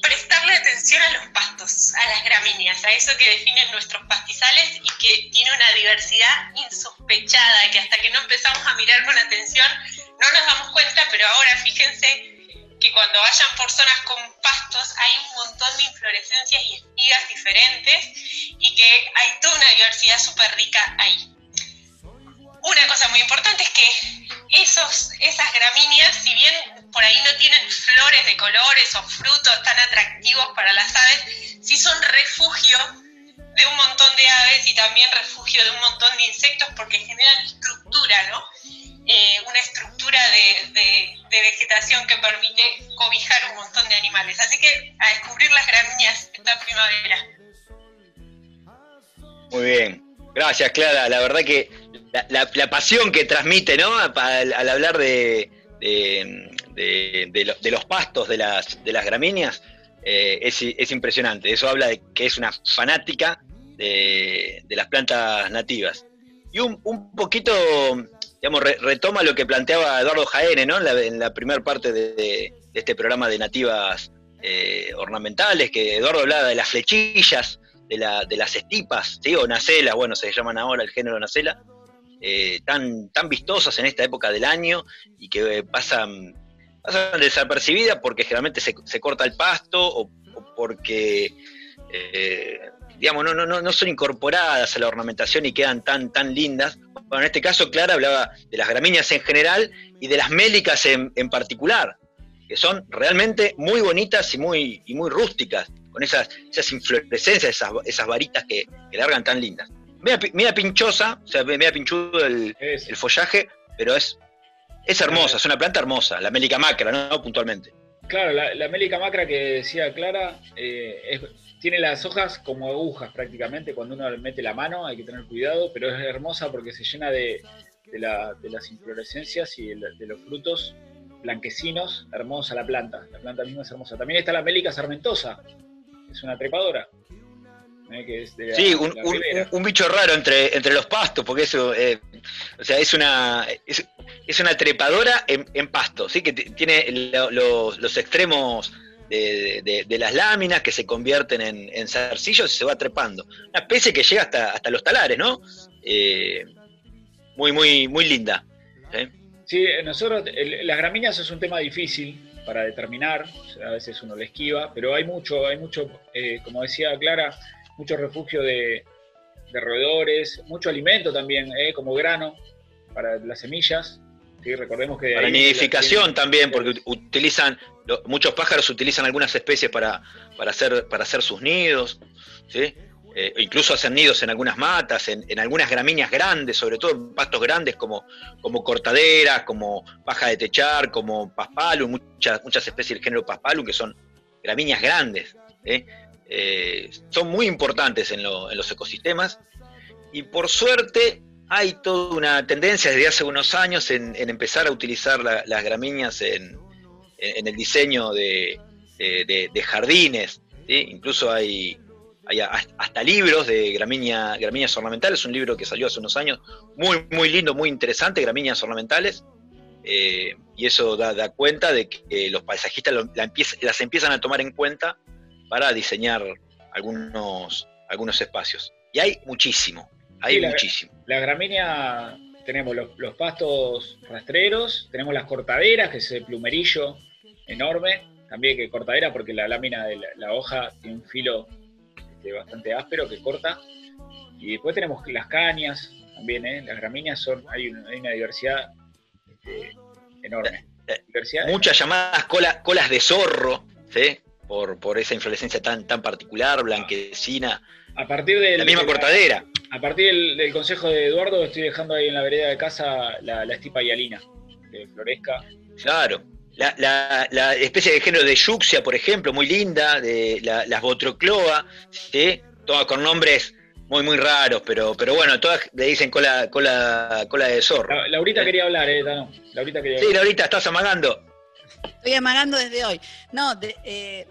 prestarle atención a los pastos, a las gramíneas, a eso que definen nuestros pastizales y que tiene una diversidad insospechada, que hasta que no empezamos a mirar con atención no nos damos cuenta, pero ahora fíjense que cuando vayan por zonas con pastos hay un montón de inflorescencias y espigas diferentes y que hay toda una diversidad súper rica ahí. Una cosa muy importante es que esos, esas gramíneas, si bien por ahí no tienen flores de colores o frutos tan atractivos para las aves, sí son refugio de un montón de aves y también refugio de un montón de insectos porque generan estructura, ¿no? Eh, una estructura de, vegetación que permite cobijar un montón de animales. Así que a descubrir las gramíneas esta primavera. Muy bien, gracias Clara. La verdad que la, pasión que transmite, ¿no? Al, hablar de, de, los pastos de las, de las gramíneas, eh, es, impresionante. Eso habla de que es una fanática de, las plantas nativas. Y un, un poquito digamos, retoma lo que planteaba Eduardo Jaene, ¿no? En la, primera parte de, este programa de nativas eh, ornamentales, que Eduardo hablaba de las flechillas, de, las estipas, ¿sí? o nacelas, bueno, se llaman ahora el género nacela, eh, tan, vistosas en esta época del año y que pasan, pasan desapercibidas porque generalmente se, corta el pasto o, porque eh, digamos, no, no, no son incorporadas a la ornamentación y quedan tan, tan lindas. Bueno, en este caso, Clara hablaba de las gramíneas en general y de las mélicas en, particular, que son realmente muy bonitas y muy, y muy rústicas, con esas, esas inflorescencias, esas, esas varitas que, largan tan lindas. Mira, pinchosa, o sea, media pinchudo el, el follaje, pero es, es hermosa, es una planta hermosa, la mélica macra, ¿no? Puntualmente. Claro, la, la mélica macra que decía Clara eh, es tiene las hojas como agujas prácticamente, cuando uno le mete la mano hay que tener cuidado, pero es hermosa porque se llena de, las inflorescencias y de, los frutos blanquecinos, hermosa la planta, la planta misma es hermosa. También está la mélica sarmentosa, es una trepadora. ¿eh? sí, un, bicho raro entre, entre los pastos, porque eso, eh, o sea, es una, es, una trepadora en, pasto, ¿sí? que tiene los extremos de, las láminas que se convierten en, zarcillos y se va trepando. Una especie que llega hasta, hasta los talares, ¿no? Eh, muy, muy, muy linda. Sí, nosotros, las gramíneas es un tema difícil para determinar, a veces uno le esquiva, pero hay mucho, hay mucho, eh, como decía Clara, mucho refugio de, roedores, mucho alimento también, eh, como grano para las semillas. ¿Sí? Recordemos que... Para nidificación también, porque utilizan muchos pájaros utilizan algunas especies para, para, hacer, para hacer sus nidos, ¿sí? Eh, incluso hacen nidos en algunas matas, en, algunas gramíneas grandes, sobre todo en pastos grandes como, como cortaderas, como paja de techar, como paspalum, muchas, muchas especies del género paspalum que son gramíneas grandes. Eh, son muy importantes en, los ecosistemas y por suerte hay toda una tendencia desde hace unos años en, empezar a utilizar las gramíneas en, en, el diseño de, jardines, incluso hay, hay hasta libros de gramínea, gramíneas ornamentales, un libro que salió hace unos años, muy, muy lindo, muy interesante, gramíneas ornamentales, eh, y eso da, cuenta de que los paisajistas las empiezan a tomar en cuenta para diseñar algunos, algunos espacios. Y hay muchísimo, hay muchísimo. La gramínea tenemos los, los pastos rastreros, tenemos las cortaderas, que es el plumerillo enorme, también que cortadera porque la lámina de la, la hoja tiene un filo este, bastante áspero que corta. Y después tenemos las cañas, también, ¿eh? las gramíneas son, hay una, hay una diversidad este, enorme. Diversidad Muchas llamadas cola- colas de zorro, ¿sí? Por, por esa inflorescencia tan, tan particular, blanquecina. A partir del, La misma de cortadera. A partir del, del consejo de Eduardo, estoy dejando ahí en la vereda de casa la, la estipa hialina, de Floresca. Claro. La, la- la especie de género de Yuxia, por ejemplo, muy linda, de la- las Botrocloa, ¿sí? todas con nombres muy, muy raros, pero, pero bueno, todas le dicen cola, cola, cola de zorro. La- Laurita quería hablar, eh, Tano. Laurita quería Sí, hablar. Laurita, estás amagando. Estoy amagando desde hoy. No, de- eh,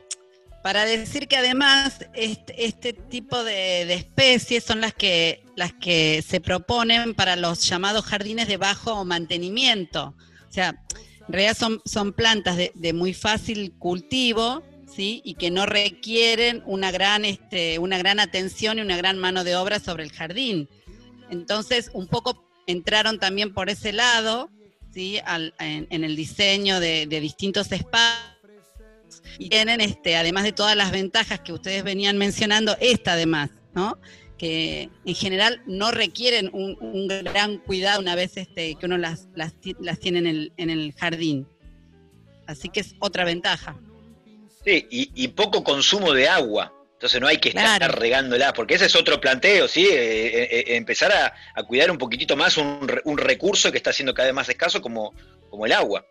para decir que además este, tipo de, especies son las que, las que se proponen para los llamados jardines de bajo mantenimiento. O sea, en realidad son, son plantas de, muy fácil cultivo, ¿sí? Y que no requieren una gran, este, una gran atención y una gran mano de obra sobre el jardín. Entonces, un poco entraron también por ese lado, ¿sí? Al- en, en el diseño de, de distintos espacios. Y tienen, este, además de todas las ventajas que ustedes venían mencionando, esta además, ¿no? Que en general no requieren un, un gran cuidado una vez este, que uno las, las, ti- las tiene en el, en el jardín. Así que es otra ventaja. Sí, y, y poco consumo de agua. Entonces no hay que estar Claro. regándola, porque ese es otro planteo, ¿sí? Eh, eh, eh, empezar a, a cuidar un poquitito más un, un recurso que está siendo cada vez más escaso como, como el agua.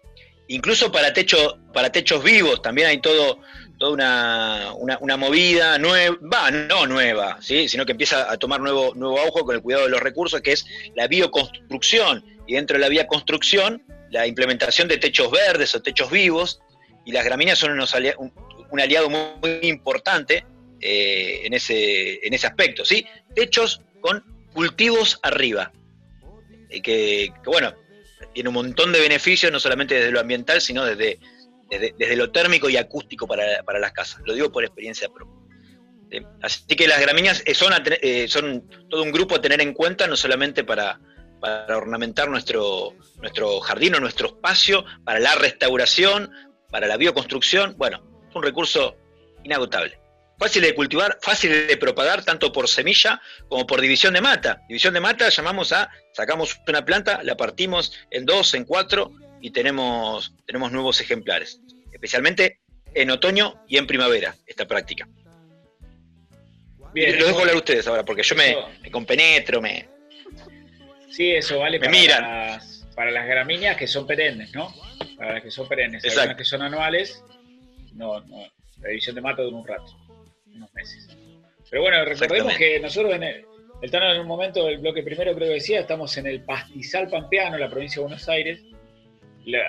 Incluso para, techo, para techos vivos también hay todo, toda una, una, movida nueva, va, no nueva, ¿sí? sino que empieza a tomar nuevo, nuevo auge con el cuidado de los recursos, que es la bioconstrucción. Y dentro de la bioconstrucción, la implementación de techos verdes o techos vivos, y las gramíneas son unos un, aliado muy, muy importante eh, en, ese, en ese aspecto, ¿sí? Techos con cultivos arriba, eh, que, que, bueno, tiene un montón de beneficios, no solamente desde lo ambiental, sino desde, desde, desde lo térmico y acústico para, para las casas. Lo digo por experiencia propia. Eh, Así que las gramíneas son, eh, son todo un grupo a tener en cuenta, no solamente para, para ornamentar nuestro, nuestro jardín o nuestro espacio, para la restauración, para la bioconstrucción. Bueno, es un recurso inagotable. Fácil de cultivar, fácil de propagar tanto por semilla como por división de mata. División de mata llamamos a, sacamos una planta, la partimos en dos, en cuatro y tenemos, tenemos nuevos ejemplares. Especialmente en otoño y en primavera, esta práctica. Bien, Lo dejo hablar a ustedes ahora, porque yo me, me compenetro, me, Sí, eso vale Me para, miran. Las, para las gramíneas que son perennes, ¿no? Para las que son perennes. Exacto. Algunas que son anuales, no, no, la división de mata dura un rato, unos meses. Pero bueno, recordemos que nosotros en el, el Tano en un momento del bloque primero creo que decía, estamos en el pastizal pampeano, la provincia de Buenos Aires.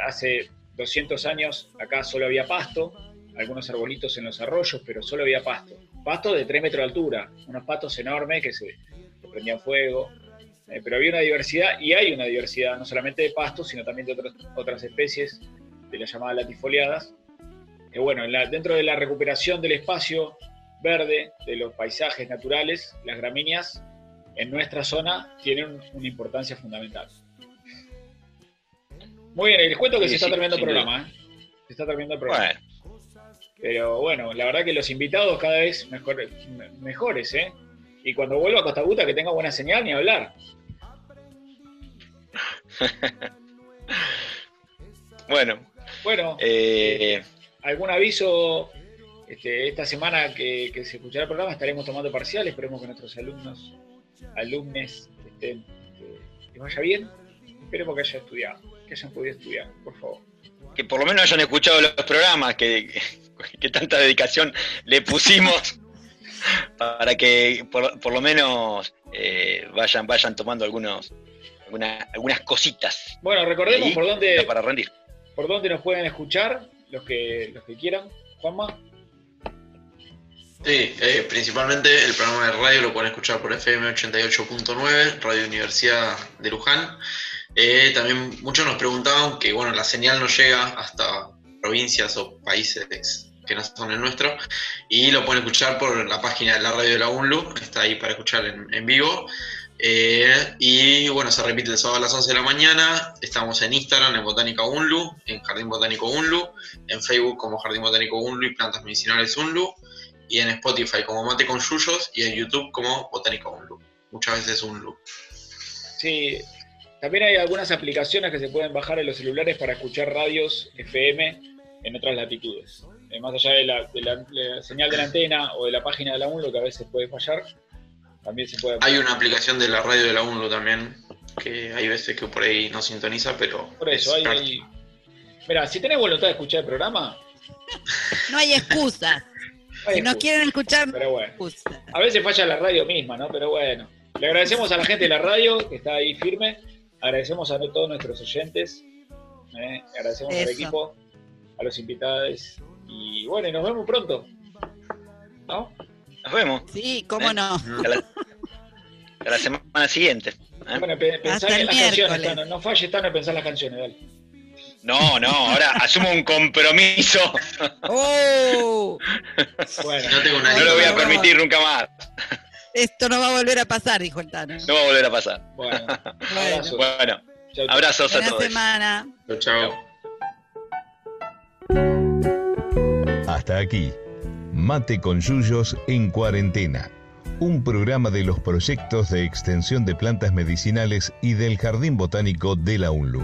Hace 200 años acá solo había pasto, algunos arbolitos en los arroyos, pero solo había pasto. Pasto de 3 metros de altura, unos pastos enormes que se que prendían fuego. Eh, pero había una diversidad, y hay una diversidad, no solamente de pastos, sino también de otras, otras especies, de las llamadas latifoliadas. Que bueno, en la- dentro de la recuperación del espacio verde, de los paisajes naturales, las gramíneas en nuestra zona tienen una importancia fundamental. Muy bien, les cuento que Sí, se está sí, terminando el programa. ¿eh? Se está terminando el programa. Bueno, Pero bueno, la verdad que los invitados cada vez mejor- me- mejores, ¿eh? Y cuando vuelva a Costa Buta que tenga buena señal ni hablar. bueno Bueno, eh, algún aviso este, esta semana que, que se escuchará el programa estaremos tomando parciales, esperemos que nuestros alumnos, alumnes estén, este, les vaya bien, esperemos que hayan estudiado, que hayan podido estudiar, por favor. que por lo menos hayan escuchado los programas, que, que- que tanta dedicación le pusimos para que por, por lo menos eh, vayan, vayan tomando algunos, algunas cositas Bueno, recordemos por dónde, para rendir. por dónde nos pueden escuchar los que, los que quieran. Juanma. Sí, eh, principalmente el programa de radio lo pueden escuchar por FM 88.9, Radio Universidad de Luján. Eh, también muchos nos preguntaban que bueno, la señal no llega hasta provincias o países que no son el nuestro y lo pueden escuchar por la página de la radio de la UNLU, está ahí para escuchar en, vivo. Eh, y bueno, se repite el sábado a las 11 de la mañana. Estamos en Instagram, en Botánica Unlu, en Jardín Botánico Unlu, en Facebook como Jardín Botánico Unlu y Plantas Medicinales Unlu, y en Spotify como Mate con Yuyos y en YouTube como Botánica Unlu. Muchas veces Unlu. Sí, también hay algunas aplicaciones que se pueden bajar en los celulares para escuchar radios FM en otras latitudes. Eh, más allá de la, de la- de la señal de la antena o de la página de la UNLO, que a veces puede fallar, también se puede... Hay una aplicación de la radio de la UNLU también, que hay veces que por ahí no sintoniza, pero. Por eso, es hay... hay... Mira, si tenés voluntad de escuchar el programa, No hay excusa. Si no quieren escuchar, Pero bueno. excusa. A veces falla la radio misma, ¿no? Pero bueno. Le agradecemos a la gente de la radio que está ahí firme. Agradecemos a todos nuestros oyentes. ¿eh? Agradecemos al Eso. equipo, a los invitados. Y bueno, y nos vemos pronto. ¿No? Nos vemos. Sí, cómo no. A la, a la semana siguiente. ¿eh? Bueno, pe- pensá en las canciones. miércoles. Tano. No falles tan en pensar las canciones, dale. No, no, ahora asumo un compromiso. ¡Oh! Bueno, No tengo una No lo voy a permitir nunca más. Esto no va a volver a pasar, dijo el Tano. No va a volver a pasar. bueno. Bueno, Abrazo. Bueno, Chau, chau. abrazos a todos. semana. Chao, chao. Hasta aquí, Mate con Yuyos en cuarentena, un programa de los proyectos de extensión de plantas medicinales y del Jardín Botánico de la UNLU.